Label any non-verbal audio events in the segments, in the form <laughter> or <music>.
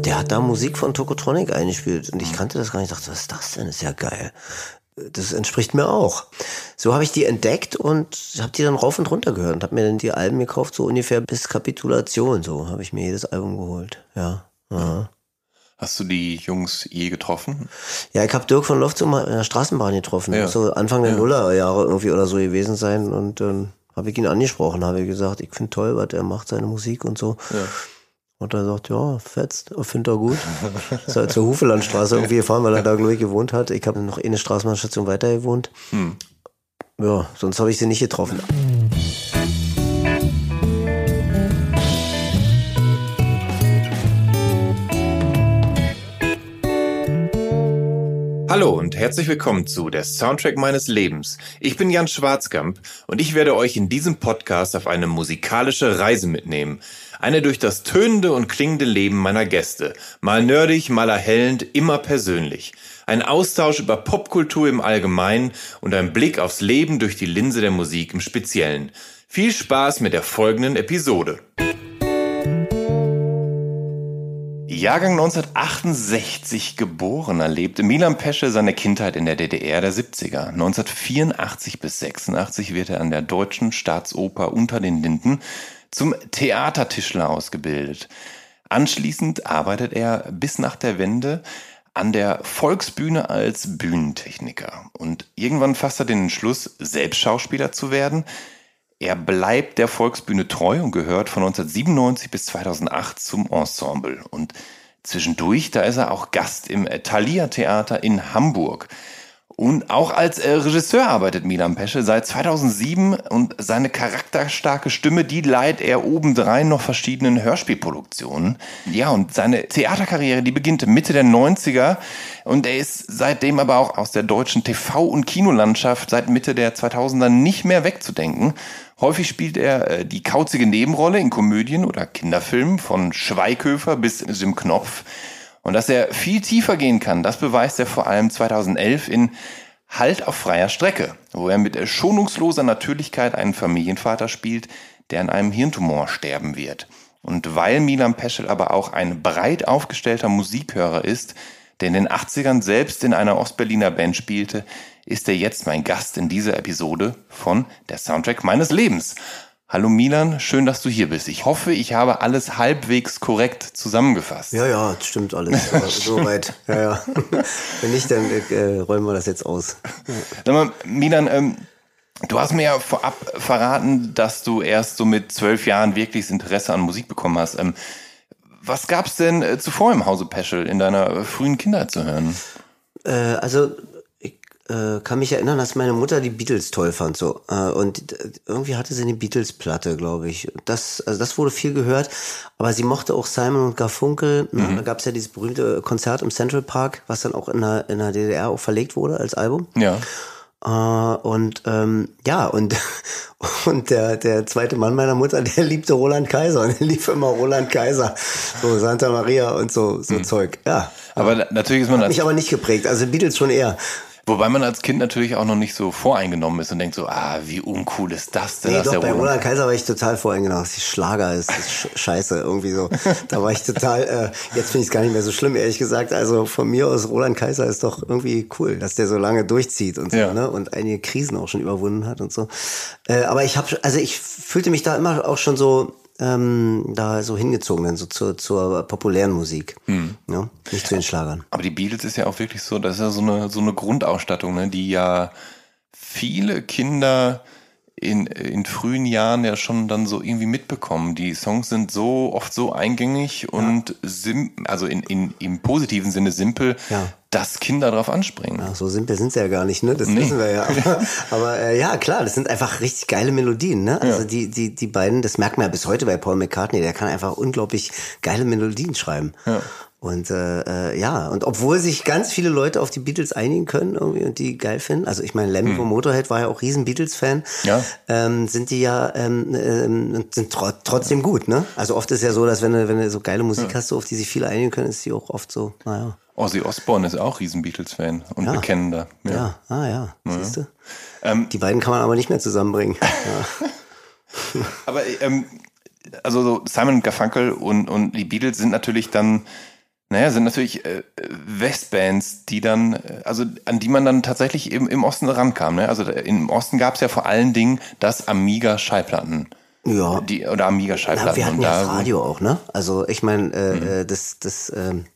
Und der hat da Musik von Tokotronic eingespielt. Und ich kannte das gar nicht. Ich dachte, was ist das denn? Das ist ja geil. Das entspricht mir auch. So habe ich die entdeckt und habe die dann rauf und runter gehört und habe mir dann die Alben gekauft, so ungefähr bis Kapitulation. So habe ich mir jedes Album geholt. Ja. ja. Hast du die Jungs je getroffen? Ja, ich habe Dirk von Lofts in der Straßenbahn getroffen. Ja. So Anfang der Ja. Nullerjahre irgendwie oder so gewesen sein. Und dann habe ich ihn angesprochen, habe gesagt, ich finde toll, was er macht, seine Musik und so. Ja. Und er sagt, ja, fetzt, findet er gut. Ist halt zur Hufelandstraße irgendwie gefahren, weil er da, glaube ich, gewohnt hat. Ich habe noch eine Straßenbahnstation weiter gewohnt. Hm. Ja, sonst habe ich sie nicht getroffen. Hallo und herzlich willkommen zu der Soundtrack meines Lebens. Ich bin Jan Schwarzkamp und ich werde euch in diesem Podcast auf eine musikalische Reise mitnehmen. Eine durch das tönende und klingende Leben meiner Gäste. Mal nerdig, mal erhellend, immer persönlich. Ein Austausch über Popkultur im Allgemeinen und ein Blick aufs Leben durch die Linse der Musik im Speziellen. Viel Spaß mit der folgenden Episode. Jahrgang 1968 geboren, erlebte Milan Pesce seine Kindheit in der DDR der 70er. 1984 bis 86 wird er an der Deutschen Staatsoper unter den Linden zum Theatertischler ausgebildet. Anschließend arbeitet er bis nach der Wende an der Volksbühne als Bühnentechniker. Und irgendwann fasst er den Entschluss, selbst Schauspieler zu werden. Er bleibt der Volksbühne treu und gehört von 1997 bis 2008 zum Ensemble. Und zwischendurch, da ist er auch Gast im Thalia Theater in Hamburg. Und auch als äh, Regisseur arbeitet Milan Pesce seit 2007 und seine charakterstarke Stimme, die leiht er obendrein noch verschiedenen Hörspielproduktionen. Ja, und seine Theaterkarriere, die beginnt Mitte der 90er und er ist seitdem aber auch aus der deutschen TV- und Kinolandschaft seit Mitte der 2000er nicht mehr wegzudenken. Häufig spielt er äh, die kauzige Nebenrolle in Komödien oder Kinderfilmen von Schweighöfer bis Sim Knopf. Und dass er viel tiefer gehen kann, das beweist er vor allem 2011 in Halt auf freier Strecke, wo er mit schonungsloser Natürlichkeit einen Familienvater spielt, der an einem Hirntumor sterben wird. Und weil Milan Peschel aber auch ein breit aufgestellter Musikhörer ist, der in den 80ern selbst in einer Ostberliner Band spielte, ist er jetzt mein Gast in dieser Episode von Der Soundtrack meines Lebens. Hallo Milan, schön, dass du hier bist. Ich hoffe, ich habe alles halbwegs korrekt zusammengefasst. Ja, ja, das stimmt alles. <laughs> Soweit. Ja, ja. <laughs> Wenn nicht, dann äh, räumen wir das jetzt aus. Sag mal, Milan, ähm, du hast mir ja vorab verraten, dass du erst so mit zwölf Jahren wirkliches Interesse an Musik bekommen hast. Ähm, was gab's denn äh, zuvor im Hause Peschel in deiner frühen Kindheit zu hören? Äh, also äh, kann mich erinnern, dass meine Mutter die Beatles toll fand so äh, und äh, irgendwie hatte sie eine Beatles-Platte, glaube ich. Das, also das wurde viel gehört, aber sie mochte auch Simon und Garfunkel. Mhm. Da gab es ja dieses berühmte Konzert im Central Park, was dann auch in der, in der DDR auch verlegt wurde als Album. Ja. Äh, und ähm, ja, und, <laughs> und der, der zweite Mann meiner Mutter, der liebte Roland Kaiser und der lief immer Roland Kaiser. So Santa Maria und so, so Zeug. Ja. Aber na- natürlich ist man Hat mich aber nicht geprägt. Also Beatles schon eher. Wobei man als Kind natürlich auch noch nicht so voreingenommen ist und denkt so, ah, wie uncool ist das denn? Nee, dass doch, bei Roland- Kaiser war ich total voreingenommen. Die Schlager ist, ist sch- scheiße, irgendwie so. Da war ich total, äh, jetzt finde ich es gar nicht mehr so schlimm, ehrlich gesagt. Also von mir aus, Roland Kaiser ist doch irgendwie cool, dass der so lange durchzieht und so, Ja. ne? Und einige Krisen auch schon überwunden hat und so. Äh, aber ich habe, also ich fühlte mich da immer auch schon so ähm, da so hingezogen sind, so zur, zur populären Musik. Hm. Ja, nicht zu den Schlagern. Aber die Beatles ist ja auch wirklich so, das ist ja so eine, so eine Grundausstattung, ne, die ja viele Kinder in, in frühen Jahren ja schon dann so irgendwie mitbekommen. Die Songs sind so oft so eingängig und sim, also in, in, im positiven Sinne simpel, Ja. dass Kinder drauf anspringen. Ja, so simpel sind sie ja gar nicht, ne? Das Nee. wissen wir ja. <laughs> Aber, aber äh, ja, klar, das sind einfach richtig geile Melodien, ne? Also die, die, die beiden, das merkt man ja bis heute bei Paul McCartney, der kann einfach unglaublich geile Melodien schreiben. Ja. Und äh, äh, ja, und obwohl sich ganz viele Leute auf die Beatles einigen können irgendwie und die geil finden, also ich meine, Lemmy vom Motorhead war ja auch riesen Beatles-Fan, Ja. ähm, sind die ja ähm, ähm, sind tro trotzdem gut, ne? Also oft ist ja so, dass wenn du, wenn du so geile Musik hast, so, auf die sich viele einigen können, ist die auch oft so, naja. Ozzy Osbourne ist auch riesen Beatles-Fan und Ja. bekennender. Ja. Ja, ah ja, siehst du. Ähm, Die beiden kann man aber nicht mehr zusammenbringen. <laughs> Ja. Aber ähm, also so Simon Garfunkel und, und die Beatles sind natürlich dann, naja, sind natürlich äh, Westbands, die dann, äh, also an die man dann tatsächlich im, im Osten rankam. Ne? Also im Osten gab es ja vor allen Dingen das Amiga-Schallplatten. Ja. Die, oder Amiga-Schallplatten. wir hatten und ja da das Radio auch, ne? Also ich meine, äh, äh, das, das, ähm,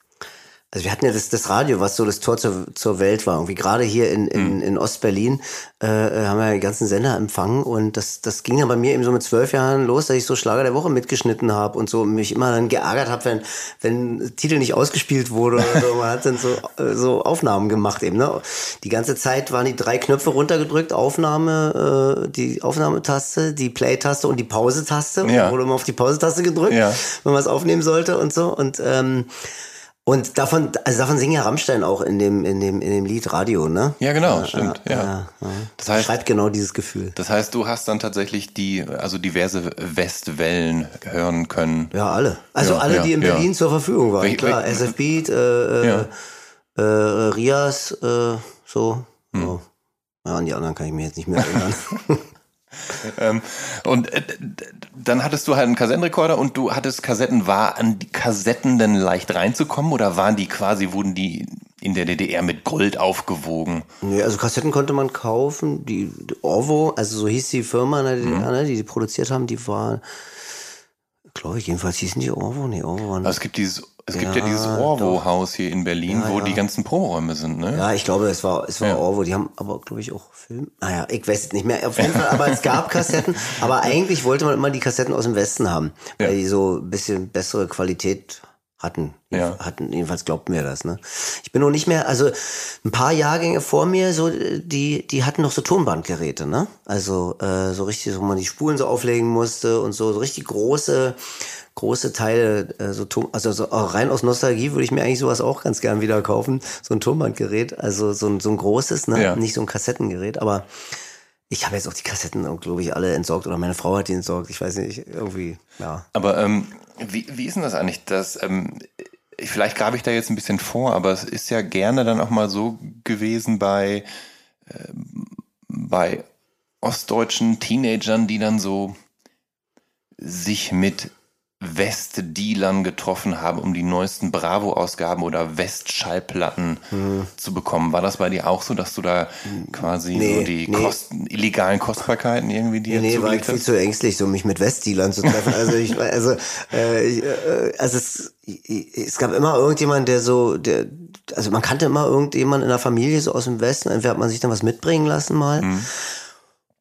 also wir hatten ja das, das Radio, was so das Tor zur, zur Welt war. Irgendwie gerade hier in, in, in Ostberlin äh, äh, haben wir die ganzen Sender empfangen und das, das ging dann bei mir eben so mit zwölf Jahren los, dass ich so Schlager der Woche mitgeschnitten habe und so mich immer dann geärgert habe, wenn, wenn Titel nicht ausgespielt wurde oder so. Man hat dann so, äh, so Aufnahmen gemacht eben, ne? Die ganze Zeit waren die drei Knöpfe runtergedrückt, Aufnahme, äh, die Aufnahmetaste, die Play-Taste und die Pause-Taste. Ja. Wurde immer auf die Pause-Taste gedrückt, Ja. wenn man es aufnehmen sollte und so. Und ähm, und davon, also davon singen ja Rammstein auch in dem, in dem, in dem Lied Radio, ne? Ja, genau, stimmt, ja. Das heißt- Schreibt genau dieses Gefühl. Das heißt, du hast dann tatsächlich die, also diverse Westwellen hören können. Ja, alle. Also Ja, alle, ja, die in ja. Berlin zur Verfügung waren. Welch- Klar, welch- SF Beat, äh, äh, Ja. äh, Rias, äh, so. so. Ja, an die anderen kann ich mich jetzt nicht mehr erinnern. <laughs> Ähm, und äh, dann hattest du halt einen Kassettenrekorder und du hattest Kassetten. War an die Kassetten denn leicht reinzukommen oder waren die quasi, wurden die in der DDR mit Gold aufgewogen? Nee, also Kassetten konnte man kaufen. Die, die Orvo, also so hieß die Firma, ne, die, ne, die die produziert haben, die war, glaube ich, jedenfalls hießen die Orvo. Nee, Orvo waren. Also es gibt dieses, es gibt ja Ja, dieses Orwo-Haus hier in Berlin, Ja, wo ja. die ganzen Proberäume sind, ne? Ja, ich glaube, es war, es war. Orwo. Die haben aber, glaube ich, auch Film. Naja, ich weiß es nicht mehr. Auf jeden Fall, aber es gab <laughs> Kassetten. Aber eigentlich wollte man immer die Kassetten aus dem Westen haben, weil die so ein bisschen bessere Qualität hatten. Ja. hatten. Jedenfalls glaubten wir das. Ne? Ich bin noch nicht mehr, also ein paar Jahrgänge vor mir, so die, die hatten noch so Tonbandgeräte, ne? Also äh, so richtig, wo man die Spulen so auflegen musste und so, so richtig große große Teile, äh, so Ton, also so, auch rein aus Nostalgie würde ich mir eigentlich sowas auch ganz gern wieder kaufen, so ein Tonbandgerät, also so ein, so ein großes, ne? Ja. nicht so ein Kassettengerät, aber ich habe jetzt auch die Kassetten, glaube ich, alle entsorgt oder meine Frau hat die entsorgt, ich weiß nicht, irgendwie, ja. Aber ähm, wie, wie ist denn das eigentlich? Das, ähm, vielleicht grabe ich da jetzt ein bisschen vor, aber es ist ja gerne dann auch mal so gewesen bei, ähm, bei ostdeutschen Teenagern, die dann so sich mit Westdealern getroffen haben, um die neuesten Bravo-Ausgaben oder Westschallplatten zu bekommen. War das bei dir auch so, dass du da quasi Nee, so die nee. Kosten, illegalen Kostbarkeiten irgendwie dir Nee, war ich viel zu ängstlich, so mich mit Westdealern zu treffen. Also ich, also, äh, ich, äh, also es, es gab immer irgendjemand, der so, der, also man kannte immer irgendjemand in der Familie so aus dem Westen. Entweder hat man sich dann was mitbringen lassen mal.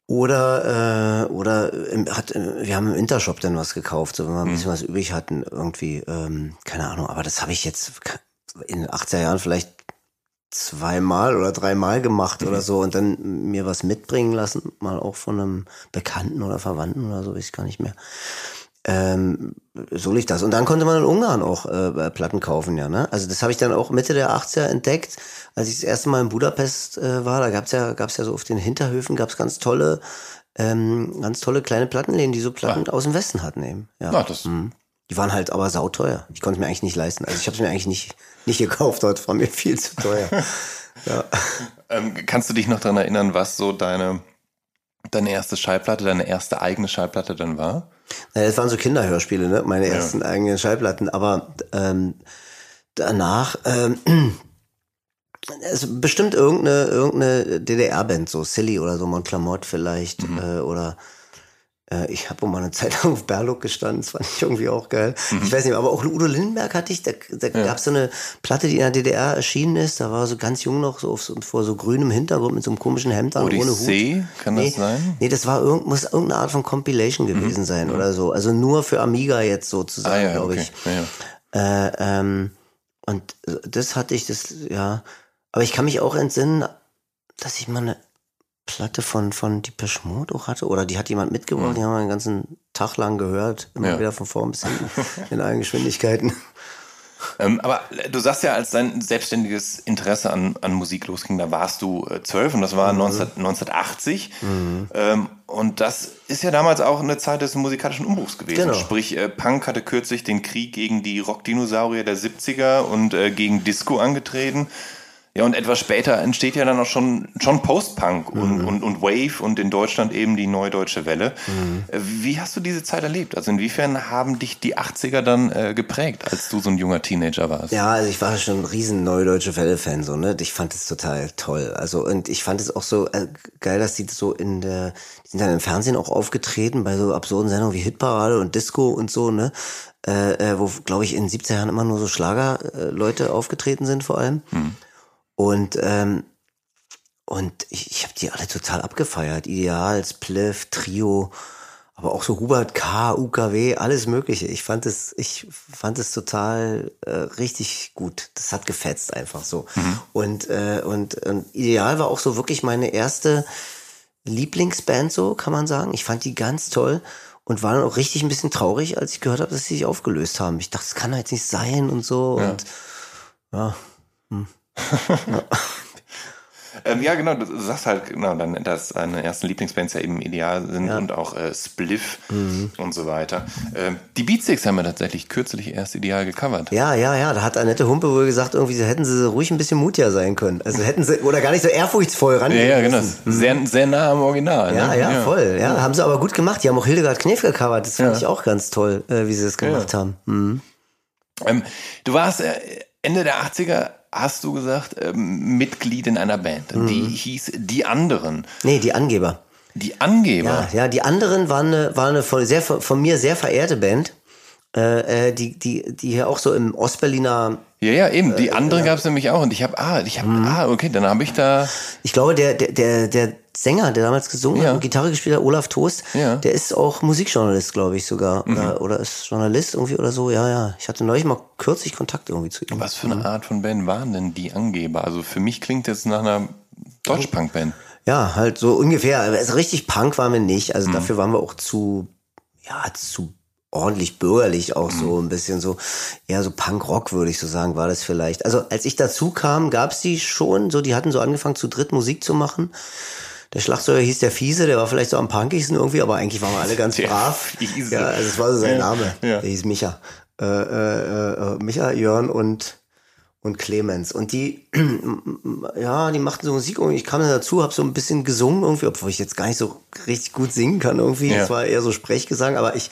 Oder, äh, oder im, hat, äh, wir haben im Intershop dann was gekauft, so wenn wir ein bisschen was übrig hatten, irgendwie, ähm, keine Ahnung, aber das habe ich jetzt in den 80er Jahren vielleicht zweimal oder dreimal gemacht oder so und dann mir was mitbringen lassen, mal auch von einem Bekannten oder Verwandten oder so, weiß ich gar nicht mehr. Ähm, so lief das. Und dann konnte man in Ungarn auch äh, Platten kaufen, ja. Ne? Also das habe ich dann auch Mitte der 80er entdeckt, als ich das erste Mal in Budapest äh, war. Da gab's ja, gab's ja so auf den Hinterhöfen gab's ganz tolle, ähm, ganz tolle kleine Plattenläden, die so Platten aus dem Westen hatten eben. Ja. Ah, das- Mhm. Die waren halt aber sauteuer. Ich konnte es mir eigentlich nicht leisten. Also ich habe es mir eigentlich nicht, nicht gekauft. Dort war mir viel zu teuer. <laughs> ja. Ähm, kannst du dich noch daran erinnern, was so deine, deine erste Schallplatte, deine erste eigene Schallplatte dann war? Naja, das waren so Kinderhörspiele, ne? meine ersten eigenen Schallplatten. Aber ähm, danach, ähm, <clears throat> es bestimmt irgendeine, irgendeine DDR-Band, so Silly oder so, Montclamotte vielleicht, äh, oder ich habe mal eine Zeit lang auf Berlock gestanden, das fand ich irgendwie auch geil. Mhm. Ich weiß nicht, aber auch Udo Lindenberg hatte ich, da, da ja. gab es so eine Platte, die in der DDR erschienen ist, da war so ganz jung noch, so, auf, vor so grünem Hintergrund mit so einem komischen Hemd an, ohne Hut. kann nee, das sein? Nee, das war irgend, muss irgendeine Art von Compilation gewesen mhm. sein mhm. oder so. Also nur für Amiga jetzt sozusagen, ah, ja, glaube okay. ich. Ja, äh, ähm, und das hatte ich, das, ja. Aber ich kann mich auch entsinnen, dass ich mal eine Platte von, von Depeche Mode auch hatte. Oder die hat jemand mitgebracht, mhm. die haben wir den ganzen Tag lang gehört. Immer ja. wieder von vorn bis hinten <laughs> in allen Geschwindigkeiten. Ähm, aber du sagst ja, als dein selbstständiges Interesse an, an Musik losging, da warst du äh, zwölf und das war mhm. 19, 1980. Mhm. Ähm, und das ist ja damals auch eine Zeit des musikalischen Umbruchs gewesen. Genau. Sprich, äh, Punk hatte kürzlich den Krieg gegen die Rockdinosaurier der 70er und äh, gegen Disco angetreten. Ja, und etwas später entsteht ja dann auch schon, schon Post-Punk und, mhm. und, und Wave und in Deutschland eben die Neudeutsche Welle. Mhm. Wie hast du diese Zeit erlebt? Also inwiefern haben dich die 80er dann äh, geprägt, als du so ein junger Teenager warst? Ja, also ich war schon ein riesen Neudeutsche Welle-Fan, so, ne? Ich fand es total toll. Also, und ich fand es auch so äh, geil, dass die so in der, die sind dann im Fernsehen auch aufgetreten bei so absurden Sendungen wie Hitparade und Disco und so, ne? Äh, äh wo, glaube ich, in 70er Jahren immer nur so Schlagerleute aufgetreten sind vor allem. Mhm. Und, ähm, und ich, ich habe die alle total abgefeiert. Ideal, Spliff, Trio, aber auch so Hubert K., UKW, alles Mögliche. Ich fand es, ich fand es total äh, richtig gut. Das hat gefetzt einfach so. Mhm. Und, äh, und, und Ideal war auch so wirklich meine erste Lieblingsband, so kann man sagen. Ich fand die ganz toll und war dann auch richtig ein bisschen traurig, als ich gehört habe, dass sie sich aufgelöst haben. Ich dachte, das kann jetzt nicht sein und so. Ja. Und ja. Hm. <laughs> ähm, ja, genau, du sagst halt, genau, dann, dass deine ersten Lieblingsbands ja eben ideal sind ja. und auch äh, Spliff mhm. und so weiter. Ähm, die Beatsticks haben wir tatsächlich kürzlich erst ideal gecovert. Ja, ja, ja, da hat Annette Humpe wohl gesagt, irgendwie hätten sie ruhig ein bisschen mutiger sein können. Also hätten sie, oder gar nicht so ehrfurchtsvoll ran. Ja, ja, genau. Mhm. Sehr, sehr nah am Original. Ne? Ja, ja, ja, voll. Ja, haben sie aber gut gemacht. Die haben auch Hildegard Knef gecovert. Das fand ja. ich auch ganz toll, äh, wie sie das gemacht haben. Mhm. Ähm, du warst äh, Ende der 80er hast du gesagt, ähm, Mitglied in einer Band. Mhm. Die hieß Die Anderen. Nee, die Angeber. Die Angeber? Ja, ja die Anderen waren eine, waren eine von, sehr, von mir sehr verehrte Band. Äh, äh, die, die, die hier auch so im Ostberliner. Ja, ja, eben. Die äh, andere äh, gab es nämlich auch. Und ich habe, ah, ich habe, mhm. ah, okay, dann habe ich da. Ich glaube, der, der, der, der Sänger, der damals gesungen ja. hat und Gitarre gespielt hat, Olaf Toast, ja. der ist auch Musikjournalist, glaube ich sogar. Mhm. Oder, oder ist Journalist irgendwie oder so. Ja, ja. Ich hatte neulich mal kürzlich Kontakt irgendwie zu ihm. Was für eine mhm. Art von Band waren denn die Angeber? Also für mich klingt jetzt nach einer Deutschpunk-Band. Ja, halt so ungefähr. Also richtig Punk waren wir nicht. Also mhm. dafür waren wir auch zu, ja, zu ordentlich bürgerlich auch so mhm. ein bisschen so, eher so Punk-Rock würde ich so sagen, war das vielleicht. Also als ich dazu kam, gab es die schon, so die hatten so angefangen zu dritt Musik zu machen. Der Schlagzeuger hieß der Fiese, der war vielleicht so am punkigsten irgendwie, aber eigentlich waren wir alle ganz <laughs> brav. Ja, also das war so sein Name. Ja. Der hieß Micha. Äh, äh, äh, Micha, Jörn und und Clemens. Und die, <clears throat> ja, die machten so Musik und ich kam dann dazu, habe so ein bisschen gesungen irgendwie, obwohl ich jetzt gar nicht so richtig gut singen kann irgendwie. Es ja. war eher so Sprechgesang, aber ich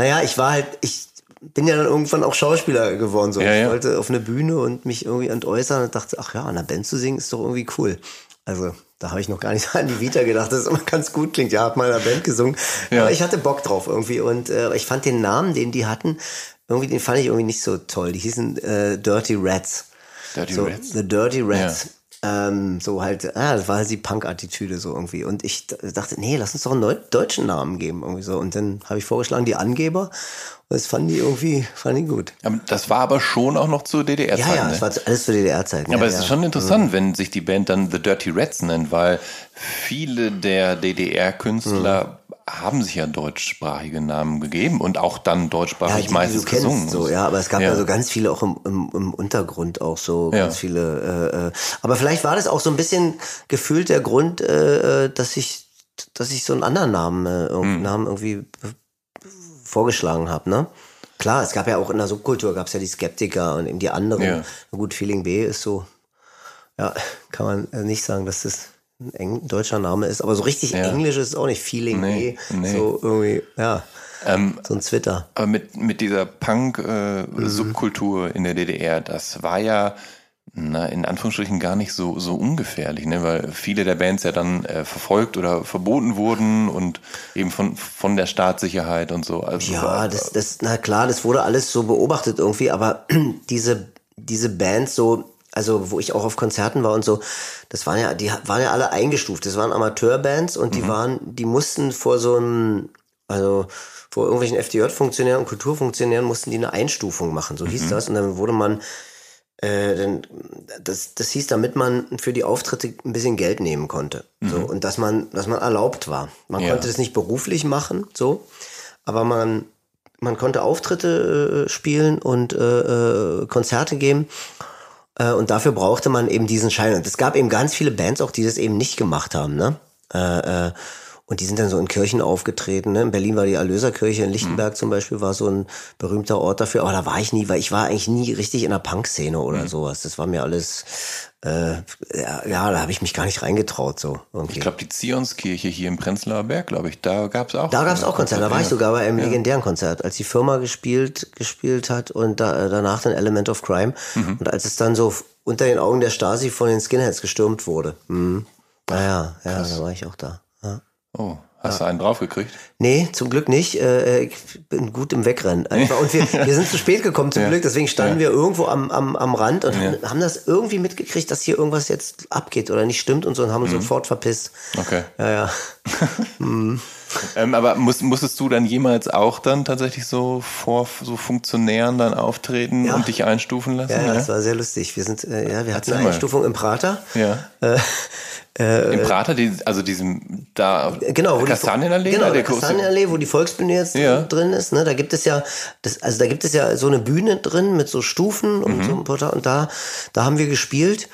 naja, ich war halt, ich bin ja dann irgendwann auch Schauspieler geworden. So. Ja, ich wollte auf eine Bühne und mich irgendwie entäußern und dachte, ach ja, an der Band zu singen ist doch irgendwie cool. Also da habe ich noch gar nicht <laughs> an die Vita gedacht, dass es immer ganz gut klingt. Ja, hab mal in der Band gesungen. Ja. Aber ich hatte Bock drauf irgendwie. Und äh, ich fand den Namen, den die hatten, irgendwie, den fand ich irgendwie nicht so toll. Die hießen äh, Dirty Rats. Dirty so, Rats? The Dirty Rats. Ja. Ähm, so halt, ah, das war halt die Punk-Attitüde so irgendwie. Und ich dachte, nee, lass uns doch einen deutschen Namen geben irgendwie so. Und dann habe ich vorgeschlagen, die Angeber. Und das fanden die irgendwie, fanden die gut. das war aber schon auch noch zu DDR-Zeiten. Ja, ja, ne? das war alles zu DDR-Zeiten. Ja, aber es ja. ist schon interessant, mhm. wenn sich die Band dann The Dirty Rats nennt, weil viele der DDR-Künstler mhm haben sich ja deutschsprachige Namen gegeben und auch dann deutschsprachig ja, die, meistens die gesungen. So, ja, aber es gab ja, ja so ganz viele auch im, im, im Untergrund auch so ja. ganz viele. Äh, äh, aber vielleicht war das auch so ein bisschen gefühlt der Grund, äh, äh dass ich, dass ich so einen anderen Namen, äh, hm. Namen irgendwie vorgeschlagen habe, ne? Klar, es gab ja auch in der Subkultur gab es ja die Skeptiker und eben die anderen. Ja. Gut, Feeling B ist so, ja, kann man äh, nicht sagen, dass das ein Eng deutscher Name ist, aber so richtig ja. englisch ist es auch nicht. Feeling nee, nee. so irgendwie, ja. Ähm, so ein Twitter. Aber mit, mit dieser Punk-Subkultur äh, mhm. in der DDR, das war ja na, in Anführungsstrichen gar nicht so, so ungefährlich, ne? weil viele der Bands ja dann äh, verfolgt oder verboten wurden und eben von, von der Staatssicherheit und so. Also, ja, das, das, na klar, das wurde alles so beobachtet irgendwie, aber <clears throat> diese, diese Bands so, also wo ich auch auf Konzerten war und so, das waren ja, die waren ja alle eingestuft. Das waren Amateurbands und die mhm. waren, die mussten vor so einem, also vor irgendwelchen FDJ-Funktionären und Kulturfunktionären mussten die eine Einstufung machen, so hieß mhm. das. Und dann wurde man äh, denn das, das hieß, damit man für die Auftritte ein bisschen Geld nehmen konnte. Mhm. So, und dass man, dass man erlaubt war. Man ja. konnte das nicht beruflich machen, so, aber man, man konnte Auftritte äh, spielen und äh, äh Konzerte geben. Äh, und dafür brauchte man eben diesen Schein. Und es gab eben ganz viele Bands auch, die das eben nicht gemacht haben. Ne? Äh, äh, und die sind dann so in Kirchen aufgetreten. Ne? In Berlin war die Erlöserkirche, in Lichtenberg mhm. zum Beispiel war so ein berühmter Ort dafür. Aber da war ich nie, weil ich war eigentlich nie richtig in der Punk-Szene oder mhm. sowas. Das war mir alles, äh, ja, ja, da habe ich mich gar nicht reingetraut. so. Irgendwie. Ich glaube, die Zionskirche hier im Prenzlauer Berg, glaube ich, da gab es auch. Da gab es auch Konzerte. Da war ich sogar bei einem ja. legendären Konzert, als die Firma gespielt, gespielt hat und da, danach dann Element of Crime. Mhm. Und als es dann so unter den Augen der Stasi von den Skinheads gestürmt wurde. Mhm. Naja, ja, ja, da war ich auch da. Oh, hast ja. du einen draufgekriegt? Nee, zum Glück nicht. Äh, ich bin gut im Wegrennen. <laughs> Und wir, wir sind zu spät gekommen zum ja. Glück, deswegen standen ja. wir irgendwo am, am, am Rand und haben, haben, das irgendwie mitgekriegt, dass hier irgendwas jetzt abgeht oder nicht stimmt und so und haben uns mhm. sofort verpisst. Okay. Ja, ja. <laughs> mhm. Ähm, aber muss, musstest du dann jemals auch dann tatsächlich so vor so Funktionären dann auftreten ja. und dich einstufen lassen? Ja, ja, das war sehr lustig. Wir sind, äh, ja, wir hatten eine Einstufung im Prater. Ja. Äh, äh, Im Prater, die, also diesem da genau, wo Kastanienallee, genau, der Kastanienallee, wo die Volksbühne jetzt ja. drin ist, ne, da gibt es ja das, also da gibt es ja so eine Bühne drin mit so Stufen und mhm. so ein Portal und da da haben wir gespielt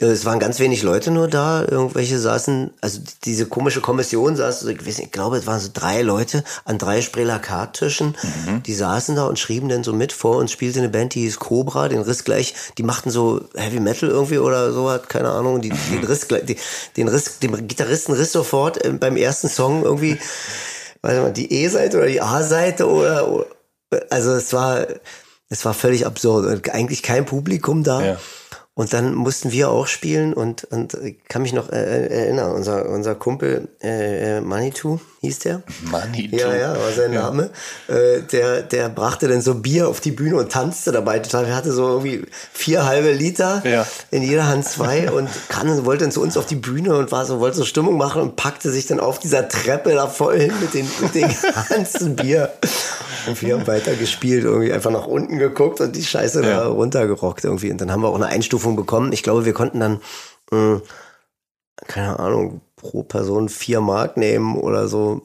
es waren ganz wenig Leute nur da. Irgendwelche saßen, also diese komische Kommission saß, ich, weiß nicht, ich glaube, es waren so drei Leute an drei Sprelakarttischen. Mhm. Die saßen da und schrieben dann so mit. Vor uns spielte eine Band, die hieß Cobra, den Riss gleich, die machten so Heavy Metal irgendwie oder so, hat keine Ahnung. Die, mhm. den Riss, die, den Riss, <laughs> dem Gitarristen Riss sofort äh, beim ersten Song irgendwie, weiß mal, die E-Seite oder die A-Seite oder, oder, also es war, es war völlig absurd. Eigentlich kein Publikum da. Ja. Und dann mussten wir auch spielen und, und ich kann mich noch äh, erinnern, unser, unser Kumpel äh, äh Manitou hieß der. Manitou. Ja, ja, war sein Name. Ja. Äh, der, der brachte dann so Bier auf die Bühne und tanzte dabei total. Er hatte so irgendwie vier halbe Liter, ja. in jeder Hand zwei und kann, wollte dann zu uns auf die Bühne und war so, wollte so Stimmung machen und packte sich dann auf dieser Treppe da voll hin mit den, mit den <laughs> ganzen Bier. Und wir haben weiter gespielt, irgendwie einfach nach unten geguckt und die Scheiße ja. da runtergerockt irgendwie. Und dann haben wir auch eine Einstufung bekommen. Ich glaube, wir konnten dann, mh, hm, keine Ahnung, pro Person vier Mark nehmen oder so.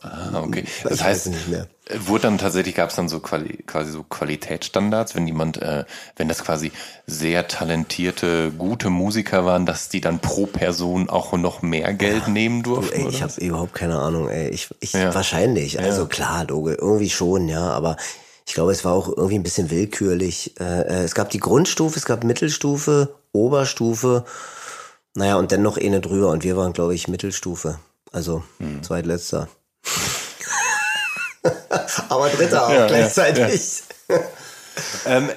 Ah, okay. Das ich heißt, nicht mehr. wurde dann tatsächlich, gab es dann so quali quasi so Qualitätsstandards, wenn jemand, äh, wenn das quasi sehr talentierte, gute Musiker waren, dass die dann pro Person auch noch mehr Geld ja, nehmen durften? Du, ey, ich habe überhaupt keine Ahnung, ey. Ich, ich ja. wahrscheinlich. Also ja. klar, irgendwie schon, ja, aber ich glaube, es war auch irgendwie ein bisschen willkürlich. Äh, äh es gab die Grundstufe, es gab Mittelstufe, Oberstufe naja, und dann noch eine drüber und wir waren, glaube ich, Mittelstufe. Also hm. zweitletzter. <laughs> Aber dritter auch ja, gleichzeitig. Ja, ja. ähm,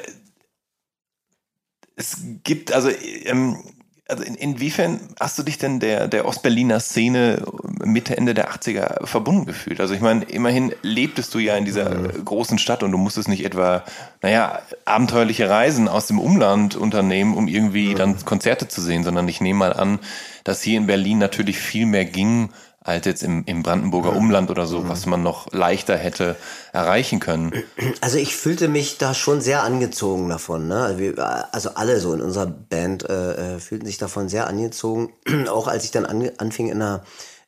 es gibt, also ähm, also in, inwiefern hast du dich denn der, der Ostberliner Szene Mitte, Ende der 80er verbunden gefühlt? Also ich meine, immerhin lebtest du ja in dieser mhm. großen Stadt und du musstest nicht etwa, naja, abenteuerliche Reisen aus dem Umland unternehmen, um irgendwie mhm. dann Konzerte zu sehen, sondern ich nehme mal an, dass hier in Berlin natürlich viel mehr ging, als jetzt im, im Brandenburger Umland oder so, was man noch leichter hätte erreichen können. Also ich fühlte mich da schon sehr angezogen davon. Ne? Also, wir, also alle so in unserer Band äh, äh fühlten sich davon sehr angezogen. <clears throat> auch als ich dann an, anfing in der,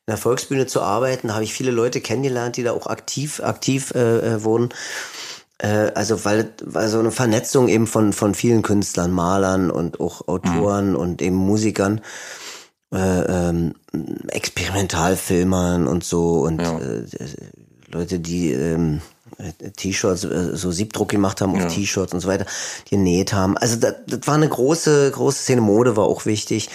in der Volksbühne zu arbeiten, habe ich viele Leute kennengelernt, die da auch aktiv, aktiv äh, äh wurden. Äh, also weil, weil so eine Vernetzung eben von, von vielen Künstlern, Malern und auch Autoren mhm. und eben Musikern äh, ähm, Experimentalfilmern und so und ja. äh, Leute, die ähm, T-Shirts, äh, so Siebdruck gemacht haben auf ja. T-Shirts und so weiter, die genäht haben. Also das, das war eine große, große Szene. Mode war auch wichtig.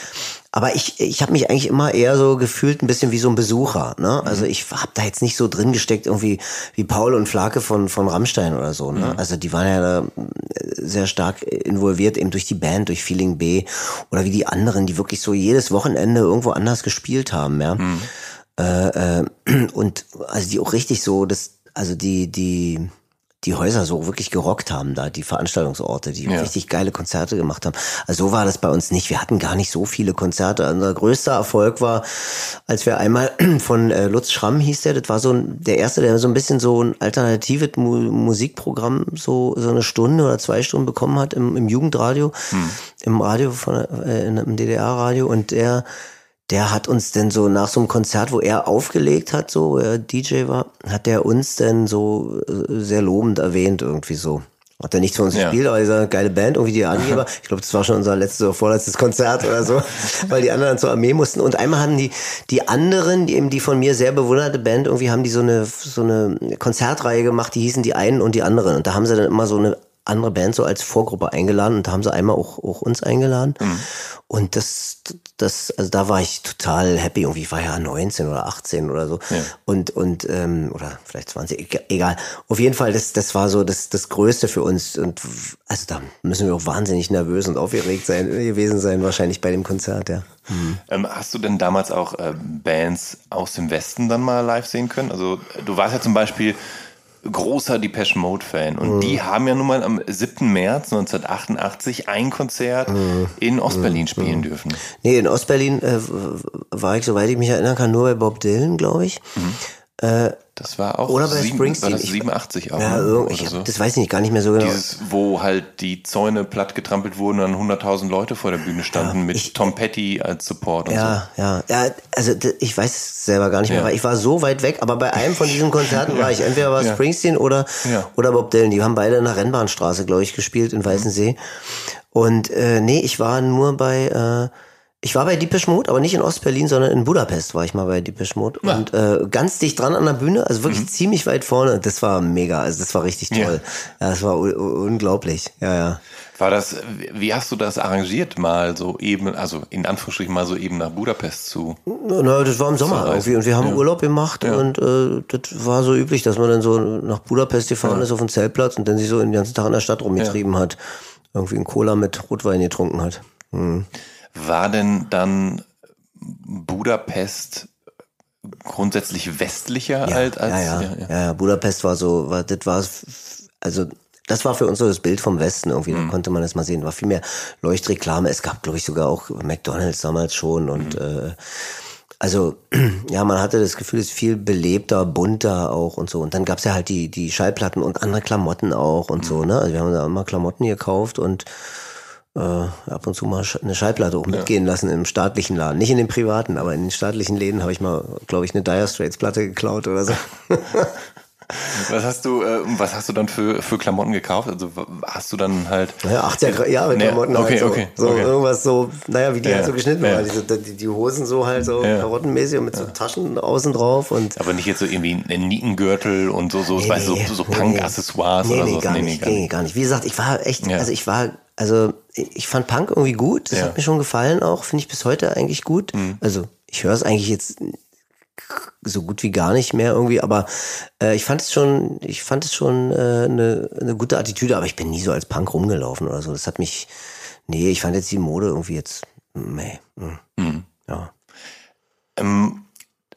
Aber ich, ich habe mich eigentlich immer eher so gefühlt ein bisschen wie so ein Besucher. Ne? Mhm. Also ich habe da jetzt nicht so drin gesteckt, irgendwie wie Paul und Flake von, von Rammstein oder so. Ne? Mhm. Also die waren ja da äh, sehr stark involviert, eben durch die Band, durch Feeling B oder wie die anderen, die wirklich so jedes Wochenende irgendwo anders gespielt haben. Ja? Mhm. Äh, äh, <clears throat> und also die auch richtig so, das, also die, die, die Häuser so wirklich gerockt haben da, die Veranstaltungsorte, die ja. richtig geile Konzerte gemacht haben. Also so war das bei uns nicht. Wir hatten gar nicht so viele Konzerte. Unser größter Erfolg war, als wir einmal <clears throat> von äh, Lutz Schramm hieß der, das war so ein, der erste, der so ein bisschen so ein alternatives Mu Musikprogramm, so, so eine Stunde oder zwei Stunden bekommen hat im, im Jugendradio, hm. im Radio von, äh, im DDR-Radio und der der hat uns denn so nach so einem Konzert, wo er aufgelegt hat, so, wo er DJ war, hat der uns denn so äh, sehr lobend erwähnt, irgendwie so. Hat er nichts von uns ja. gespielt, aber dieser geile Band, irgendwie die Angeber. <laughs> Ich glaube, das war schon unser letztes oder vorletztes Konzert oder so, <laughs> weil die anderen zur Armee mussten. Und einmal haben die, die anderen, die eben die von mir sehr bewunderte Band, irgendwie haben die so eine, so eine Konzertreihe gemacht, die hießen die einen und die anderen. Und da haben sie dann immer so eine andere Band so als Vorgruppe eingeladen und da haben sie einmal auch, auch uns eingeladen. Mhm. Und das, das, also da war ich total happy. Irgendwie war ja 19 oder 18 oder so. Ja. Und, und, ähm, oder vielleicht 20, egal. Auf jeden Fall, das, das war so das, das Größte für uns. Und also da müssen wir auch wahnsinnig nervös und aufgeregt sein, gewesen sein, wahrscheinlich bei dem Konzert, ja. Mhm. Ähm, hast du denn damals auch äh, Bands aus dem Westen dann mal live sehen können? Also du warst ja zum Beispiel großer Depeche Mode Fan und mhm. die haben ja nun mal am 7. März 1988 ein Konzert mhm. in Ostberlin mhm. spielen mhm. dürfen. Nee, in Ostberlin äh, war ich, soweit ich mich erinnern kann, nur bei Bob Dylan, glaube ich. Mhm. Äh, das war auch oder bei sieben, Springsteen. War das 87 auch. Ja, ich hab, so. das weiß ich nicht, gar nicht mehr so genau. Dieses, wo halt die Zäune platt getrampelt wurden und dann 100.000 Leute vor der Bühne standen ja, mit ich, Tom Petty als Support und ja, so. Ja, ja, also ich weiß es selber gar nicht mehr, weil ich war so weit weg, aber bei einem von diesen Konzerten <laughs> war ich. Entweder war Springsteen oder, oder Bob Dylan. Die haben beide in der Rennbahnstraße, glaube ich, gespielt in Weißensee. Und äh, nee, ich war nur bei... Äh, ich war bei Deepish Mode, aber nicht in Ostberlin, sondern in Budapest war ich mal bei Deepish Mode. Ja. Und äh, ganz dicht dran an der Bühne, also wirklich mhm. ziemlich weit vorne. Das war mega, also das war richtig toll. Ja, das war unglaublich. Ja, ja. War das, wie hast du das arrangiert, mal so eben, also in Anführungsstrichen mal so eben nach Budapest zu? Na, das war im Sommer irgendwie und wir haben ja. Urlaub gemacht ja. und äh, das war so üblich, dass man dann so nach Budapest gefahren ja. ist auf den Zeltplatz und dann sich so den ganzen Tag in der Stadt rumgetrieben hat. Irgendwie einen Cola mit Rotwein getrunken hat. Mhm. War denn dann Budapest grundsätzlich westlicher ja, als, als ja, ja. Ja, ja, Budapest war so, war, das war also das war für uns so das Bild vom Westen irgendwie. Mhm. Da konnte man das mal sehen. War viel mehr Leuchtreklame. Es gab, glaube ich, sogar auch McDonalds damals schon und mhm. äh, also <clears throat> ja, man hatte das Gefühl, es ist viel belebter, bunter auch und so. Und dann gab's ja halt die die Schallplatten und andere Klamotten auch und mhm. so. Ne, also wir haben da immer Klamotten gekauft und äh, ab und zu mal eine Schallplatte auch mitgehen lassen im staatlichen Laden. Nicht in den privaten, aber in den staatlichen Läden habe ich mal, glaube ich, eine Dire Straits Platte geklaut oder so. <laughs> Was hast du, äh, was hast du dann für, für Klamotten gekauft? Also hast du dann halt. Ja, 80er Jahre nee, Klamotten okay, halt so, okay, so okay. irgendwas so, naja, wie die ja, halt so geschnitten ja. waren. Die, die, Hosen so halt so ja. karottenmäßig und mit so Taschen außen drauf und. Aber nicht jetzt so irgendwie ein Nietengürtel und so, so, nee, weißt, nee, so, so Punk-Accessoires nee, oder nee, so. Gar nee, gar, nicht, gar nicht. Wie gesagt, ich war echt, also ich war also ich fand Punk irgendwie gut, das ja. hat mir schon gefallen auch, finde ich bis heute eigentlich gut. Mhm. Also ich höre es eigentlich jetzt so gut wie gar nicht mehr irgendwie, aber äh, ich fand es schon, ich fand es schon äh, eine, eine gute Attitüde, aber ich bin nie so als Punk rumgelaufen oder so. Das hat mich, nee, ich fand jetzt die Mode irgendwie jetzt, nee, hm. mhm. ja. Ähm,